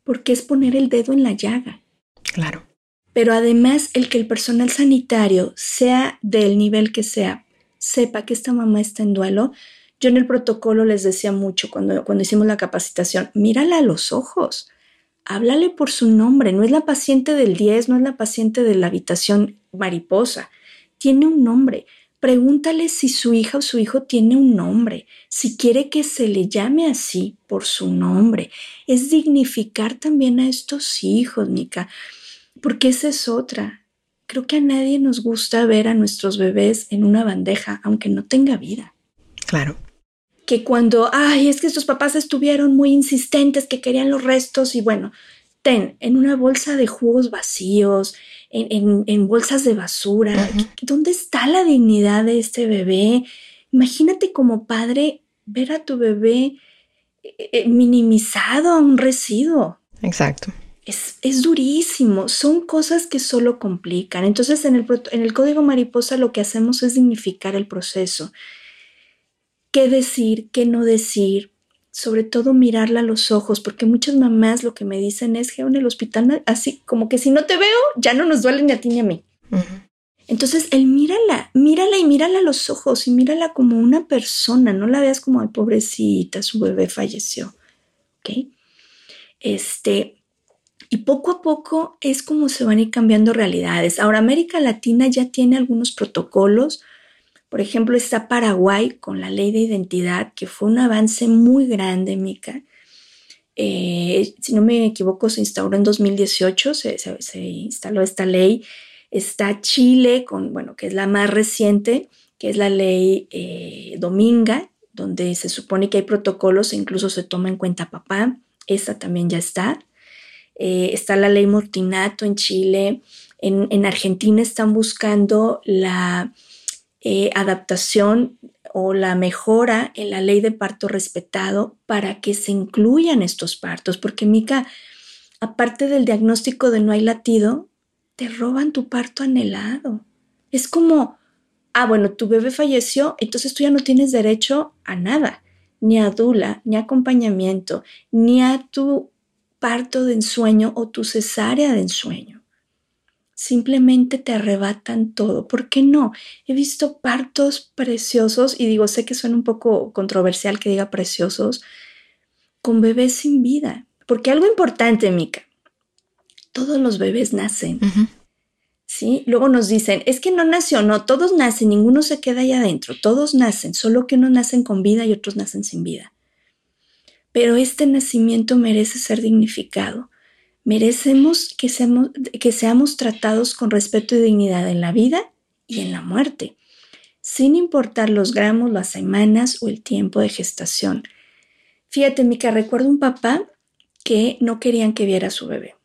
porque es poner el dedo en la llaga. Claro pero además el que el personal sanitario, sea del nivel que sea, sepa que esta mamá está en duelo. Yo en el protocolo les decía mucho cuando, cuando hicimos la capacitación, mírala a los ojos, háblale por su nombre, no es la paciente del 10, no es la paciente de la habitación mariposa, tiene un nombre. Pregúntale si su hija o su hijo tiene un nombre, si quiere que se le llame así por su nombre. Es dignificar también a estos hijos, Nika porque esa es otra. Creo que a nadie nos gusta ver a nuestros bebés en una bandeja, aunque no tenga vida. Claro. Que cuando, ay, es que estos papás estuvieron muy insistentes, que querían los restos y bueno, ten, en una bolsa de jugos vacíos, en, en, en bolsas de basura. Uh -huh. ¿Dónde está la dignidad de este bebé? Imagínate como padre ver a tu bebé eh, minimizado a un residuo. Exacto. Es, es, durísimo, son cosas que solo complican. Entonces en el, en el código mariposa lo que hacemos es dignificar el proceso. ¿Qué decir? ¿Qué no decir? Sobre todo mirarla a los ojos, porque muchas mamás lo que me dicen es que en el hospital, así como que si no te veo, ya no nos duele ni a ti ni a mí. Uh -huh. Entonces, él mírala, mírala y mírala a los ojos y mírala como una persona, no la veas como, ay, pobrecita, su bebé falleció. ¿Ok? Este, y poco a poco es como se van a ir cambiando realidades. Ahora América Latina ya tiene algunos protocolos. Por ejemplo, está Paraguay con la ley de identidad, que fue un avance muy grande, Mica. Eh, si no me equivoco, se instauró en 2018, se, instaló esta ley. Está Chile, con, bueno, que es la más reciente, que es la ley eh, Dominga, donde se supone que hay protocolos e incluso se toma en cuenta papá. Esa también ya está eh, está la ley Mortinato en Chile, en, en Argentina están buscando la eh, adaptación o la mejora en la ley de parto respetado para que se incluyan estos partos, porque Mica, aparte del diagnóstico de no hay latido, te roban tu parto anhelado. Es como, ah, bueno, tu bebé falleció, entonces tú ya no tienes derecho a nada, ni a dula, ni a acompañamiento, ni a tu parto de ensueño o tu cesárea de ensueño. Simplemente te arrebatan todo. ¿Por qué no? He visto partos preciosos y digo, sé que suena un poco controversial que diga preciosos, con bebés sin vida. Porque algo importante, Mica, todos los bebés nacen. ¿Sí? Luego nos dicen, es que no nació, no, todos nacen, ninguno se queda ahí adentro, todos nacen, solo que unos nacen con vida y otros nacen sin vida. Pero este nacimiento merece ser dignificado. Merecemos que seamos, tratados con respeto y dignidad en la vida y en la muerte, sin importar los gramos, las semanas o el tiempo de gestación. Fíjate, Mica, recuerdo un papá que no querían que viera a su bebé.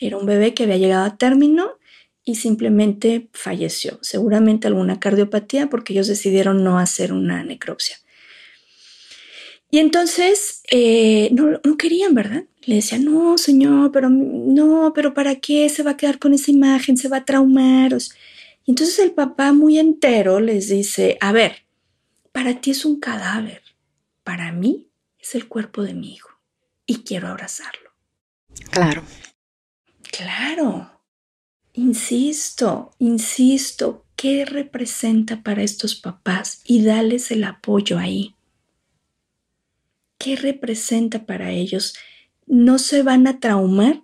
Era un bebé que había llegado a término y simplemente falleció. Seguramente alguna cardiopatía porque ellos decidieron no hacer una necropsia. Y entonces eh, no, no, querían, ¿verdad? Le decían, no, señor, pero no, pero ¿para qué se va a quedar con esa imagen? Se va a traumar. Y entonces el papá muy entero les dice, a ver, para ti es un cadáver, para mí es el cuerpo de mi hijo y quiero abrazarlo. Claro. Claro. Insisto, insisto, ¿qué representa para estos papás? Y dales el apoyo ahí. ¿Qué representa para ellos? No se van a traumar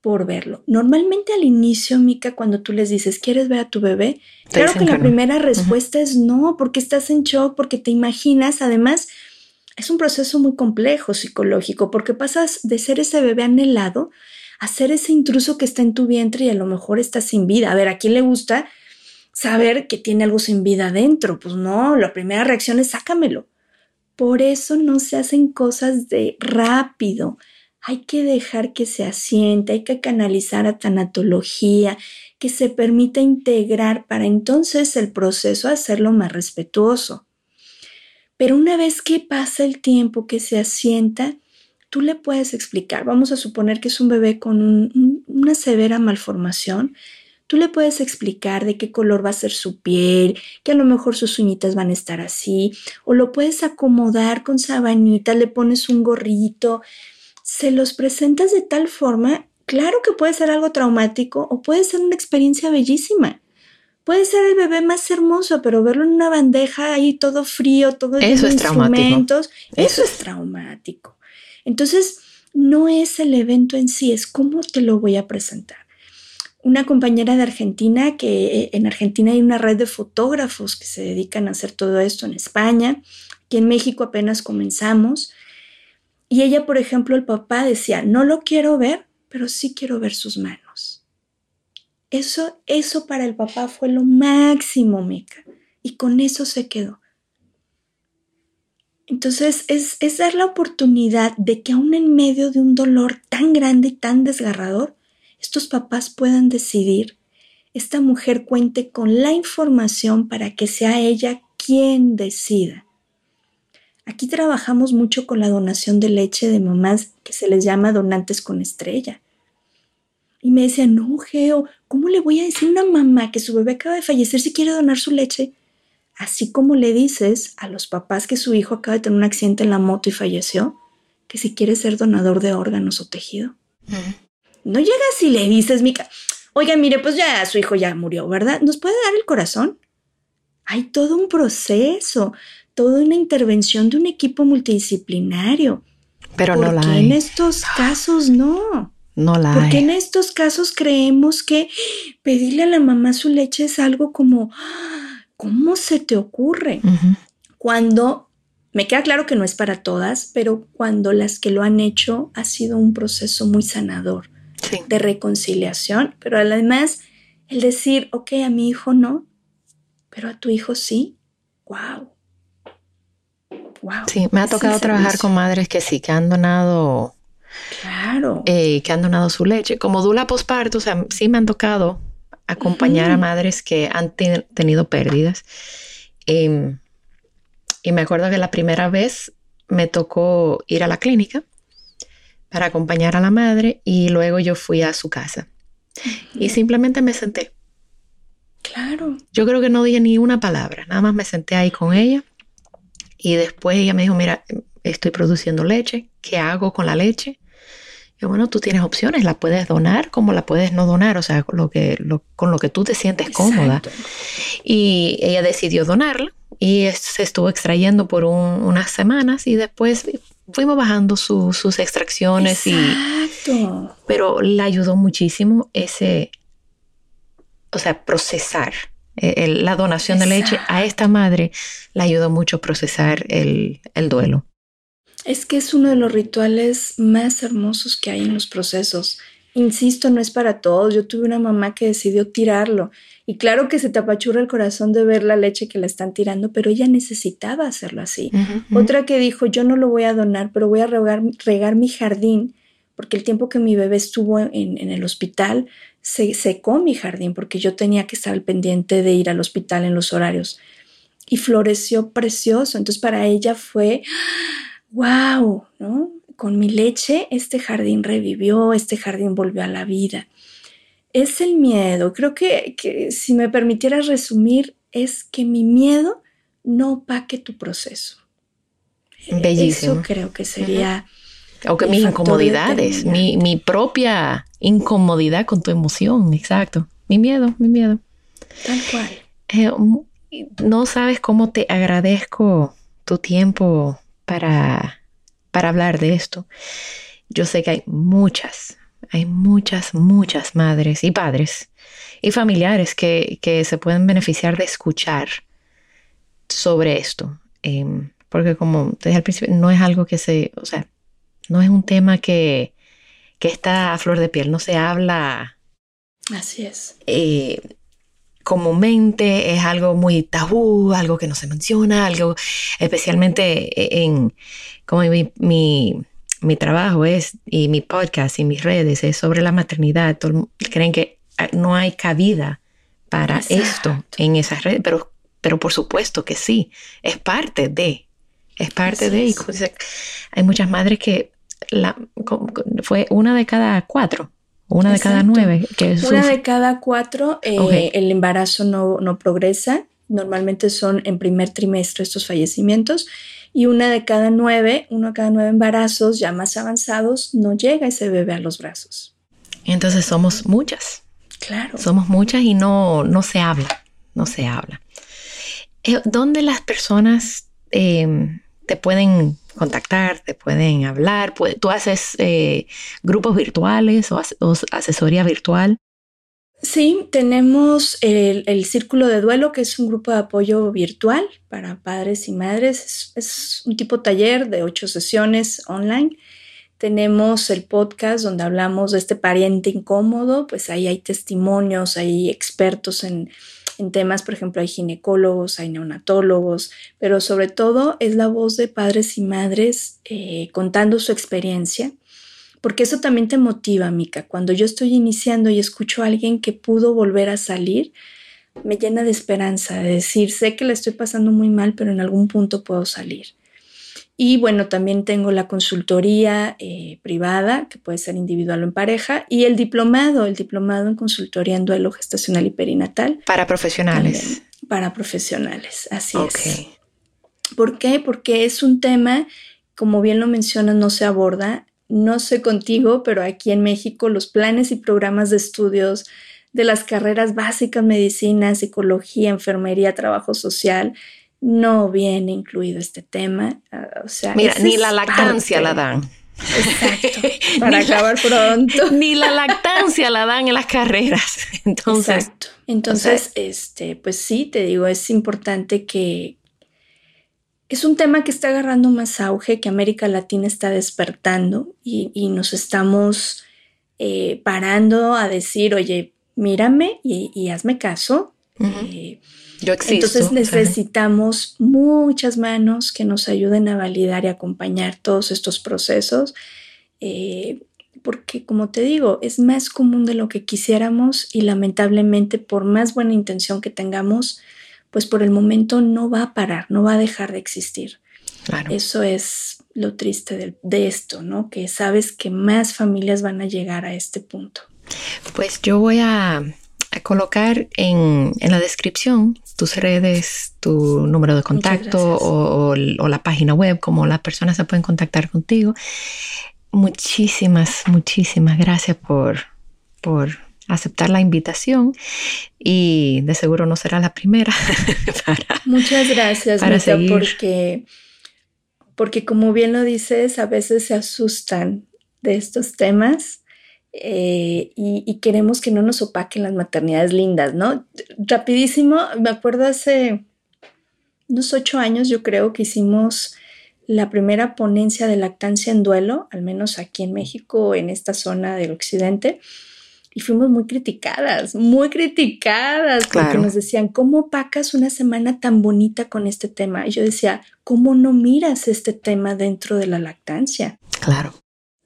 por verlo. Normalmente al inicio, Mica, cuando tú les dices, ¿quieres ver a tu bebé? claro que la primera respuesta es no, porque estás en shock, porque te imaginas, además, es un proceso muy complejo psicológico, porque pasas de ser ese bebé anhelado hacer ese intruso que está en tu vientre y a lo mejor está sin vida. A ver, ¿a quién le gusta saber que tiene algo sin vida dentro? Pues no, la primera reacción es sácamelo. Por eso no se hacen cosas de rápido. Hay que dejar que se asiente, hay que canalizar a tanatología, que se permita integrar para entonces el proceso hacerlo más respetuoso. Pero una vez que pasa el tiempo, que se asienta, tú le puedes explicar, vamos a suponer que es un bebé con una severa malformación, tú le puedes explicar de qué color va a ser su piel, que a lo mejor sus uñitas van a estar así, o lo puedes acomodar con sabanitas, le pones un gorrito, se los presentas de tal forma, claro que puede ser algo traumático o puede ser una experiencia bellísima. Puede ser el bebé más hermoso, pero verlo en una bandeja ahí todo frío, todo eso es instrumentos, eso es traumático. Entonces, no es el evento en sí, es cómo te lo voy a presentar. Una compañera de Argentina, que eh, en Argentina hay una red de fotógrafos que se dedican a hacer todo esto en España, que en México apenas comenzamos. Y ella, por ejemplo, el papá decía, no lo quiero ver, pero sí quiero ver sus manos. Eso, eso para el papá fue lo máximo, Mica. Y con eso se quedó. Entonces es, es dar la oportunidad de que aún en medio de un dolor tan grande y tan desgarrador, estos papás puedan decidir, esta mujer cuente con la información para que sea ella quien decida. Aquí trabajamos mucho con la donación de leche de mamás que se les llama donantes con estrella. Y me decían, no, Geo, ¿cómo le voy a decir a una mamá que su bebé acaba de fallecer si quiere donar su leche? Así como le dices a los papás que su hijo acaba de tener un accidente en la moto y falleció, que si quiere ser donador de órganos o tejido. No llegas y le dices, Mica, oiga, mire, pues ya su hijo ya murió, ¿verdad? ¿Nos puede dar el corazón? Hay todo un proceso, toda una intervención de un equipo multidisciplinario. Pero no la hay. en estos casos no? No la Porque en estos casos creemos que pedirle a la mamá su leche es algo como, ¿cómo se te ocurre? Cuando, me queda claro que no es para todas, pero cuando las que lo han hecho ha sido un proceso muy sanador de reconciliación, pero además el decir, ok, a mi hijo no, pero a tu hijo sí, wow. Wow. Sí, me ha tocado trabajar con madres que sí, que han donado Claro. Eh, que han donado su leche. Como dula posparto, o sea, sí me han tocado acompañar a madres que han tenido pérdidas. Em, y me acuerdo que la primera vez me tocó ir a la clínica para acompañar a la madre y luego yo fui a su casa. Y simplemente me senté. Claro. Yo creo que no dije ni una palabra, nada más me senté ahí con ella y después ella me dijo, mira, estoy produciendo leche, ¿qué hago con la leche? Y bueno, tú tienes opciones, la puedes donar como la puedes no donar, o sea, lo que, con lo que tú te sientes cómoda. Y ella decidió donarla y se estuvo extrayendo por unas semanas y después fuimos bajando sus extracciones. Exacto. Y, pero le ayudó muchísimo ese, o sea, procesar eh, la donación de leche a esta madre, le ayudó mucho a procesar el, el duelo. Es que es uno de los rituales más hermosos que hay en los procesos. Insisto, no es para todos. Yo tuve una mamá que decidió tirarlo. Y claro que se te apachurra el corazón de ver la leche que la están tirando, pero ella necesitaba hacerlo así. Otra que dijo, yo no lo voy a donar, pero voy a regar, regar mi jardín, porque el tiempo que mi bebé estuvo en, en, el hospital, se secó mi jardín, porque yo tenía que estar al pendiente de ir al hospital en los horarios. Y floreció precioso. Entonces para ella fue wow, ¿no? Con mi leche este jardín revivió, este jardín volvió a la vida. Es el miedo. Creo que, si me permitieras resumir, es que mi miedo no opaque tu proceso. Bellísimo. Eso creo que sería... O que mis incomodidades, mi, mi, propia incomodidad con tu emoción, exacto. Mi miedo, mi miedo. Tal cual. Eh, no sabes cómo te agradezco tu tiempo para, para hablar de esto. Yo sé que hay muchas, hay muchas, muchas madres y padres y familiares que, se pueden beneficiar de escuchar sobre esto. Em, porque como desde el principio, no es algo que se, o sea, no es un tema que, que está a flor de piel, no se habla. Así es. Eh, comúnmente es algo muy tabú, algo que no se menciona, algo especialmente en como mi, mi, trabajo es y mi podcast y mis redes es sobre la maternidad. creen que ah, no hay cabida para esto en esas redes, pero, pero por supuesto que sí, es parte de, es parte de, hay muchas madres que la, fue una de cada cuatro una de cada nueve. Que Una de cada cuatro, eh, el embarazo no, no progresa. Normalmente son en primer trimestre estos fallecimientos. Y una de cada nueve, uno de cada nueve embarazos ya más avanzados, no llega ese bebé a los brazos. Entonces somos muchas. Claro. Somos muchas y no, no se habla, no se habla. Eh, ¿Dónde las personas eh, te pueden contactar, te pueden hablar. ¿Tú haces eh, grupos virtuales o, asesoría virtual? Sí, tenemos el, Círculo de Duelo, que es un grupo de apoyo virtual para padres y madres. Es, un tipo taller de ocho sesiones online. Tenemos el podcast donde hablamos de este pariente incómodo, pues ahí hay testimonios, hay expertos en, en temas, por ejemplo, hay ginecólogos, hay neonatólogos, pero sobre todo es la voz de padres y madres eh, contando su experiencia, porque eso también te motiva, Mica. Cuando yo estoy iniciando y escucho a alguien que pudo volver a salir, me llena de esperanza, de decir, sé que la estoy pasando muy mal, pero en algún punto puedo salir. Y bueno, también tengo la consultoría eh, privada, que puede ser individual o en pareja, y el diplomado, el diplomado en consultoría en duelo gestacional y perinatal. Para profesionales. para profesionales, así es. ¿Por qué? Porque es un tema, como bien lo mencionas, no se aborda. No sé contigo, pero aquí en México los planes y programas de estudios de las carreras básicas, medicina, psicología, enfermería, trabajo social, no viene incluido este tema. Ah, o sea, Mira, ni la lactancia la dan. Exacto. Para acabar pronto. Ni la lactancia la dan en las carreras. Entonces, Exacto. Entonces, este, pues sí, te digo, es importante que es un tema que está agarrando más auge, que América Latina está despertando y, nos estamos eh, parando a decir, oye, mírame y, hazme caso. Yo existo. Entonces necesitamos muchas manos que nos ayuden a validar y acompañar todos estos procesos, eh, porque como te digo, es más común de lo que quisiéramos y lamentablemente por más buena intención que tengamos, pues por el momento no va a parar, no va a dejar de existir. Eso es lo triste de, de esto, ¿no? Que sabes que más familias van a llegar a este punto. Pues yo voy a a colocar en, la descripción tus redes, tu número de contacto o, la página web, como las personas se pueden contactar contigo. muchísimas, muchísimas gracias por, por aceptar la invitación y de seguro no será la primera. Muchas gracias, para porque, porque como bien lo dices, a veces se asustan de estos temas eh, y, queremos que no nos opaquen las maternidades lindas, ¿no? Rapidísimo, me acuerdo hace unos ocho años, yo creo que hicimos la primera ponencia de lactancia en duelo, al menos aquí en México, en esta zona del occidente, y fuimos muy criticadas, muy criticadas, porque nos decían, ¿cómo opacas una semana tan bonita con este tema? Y yo decía, ¿cómo no miras este tema dentro de la lactancia? Claro.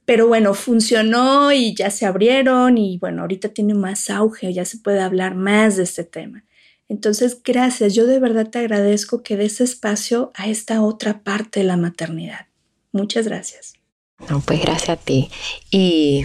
Pero bueno, funcionó y ya se abrieron y bueno, ahorita tiene más auge, ya se puede hablar más de este tema. Entonces, gracias, yo de verdad te agradezco que des espacio a esta otra parte de la maternidad. Muchas gracias. No, pues gracias a ti. Y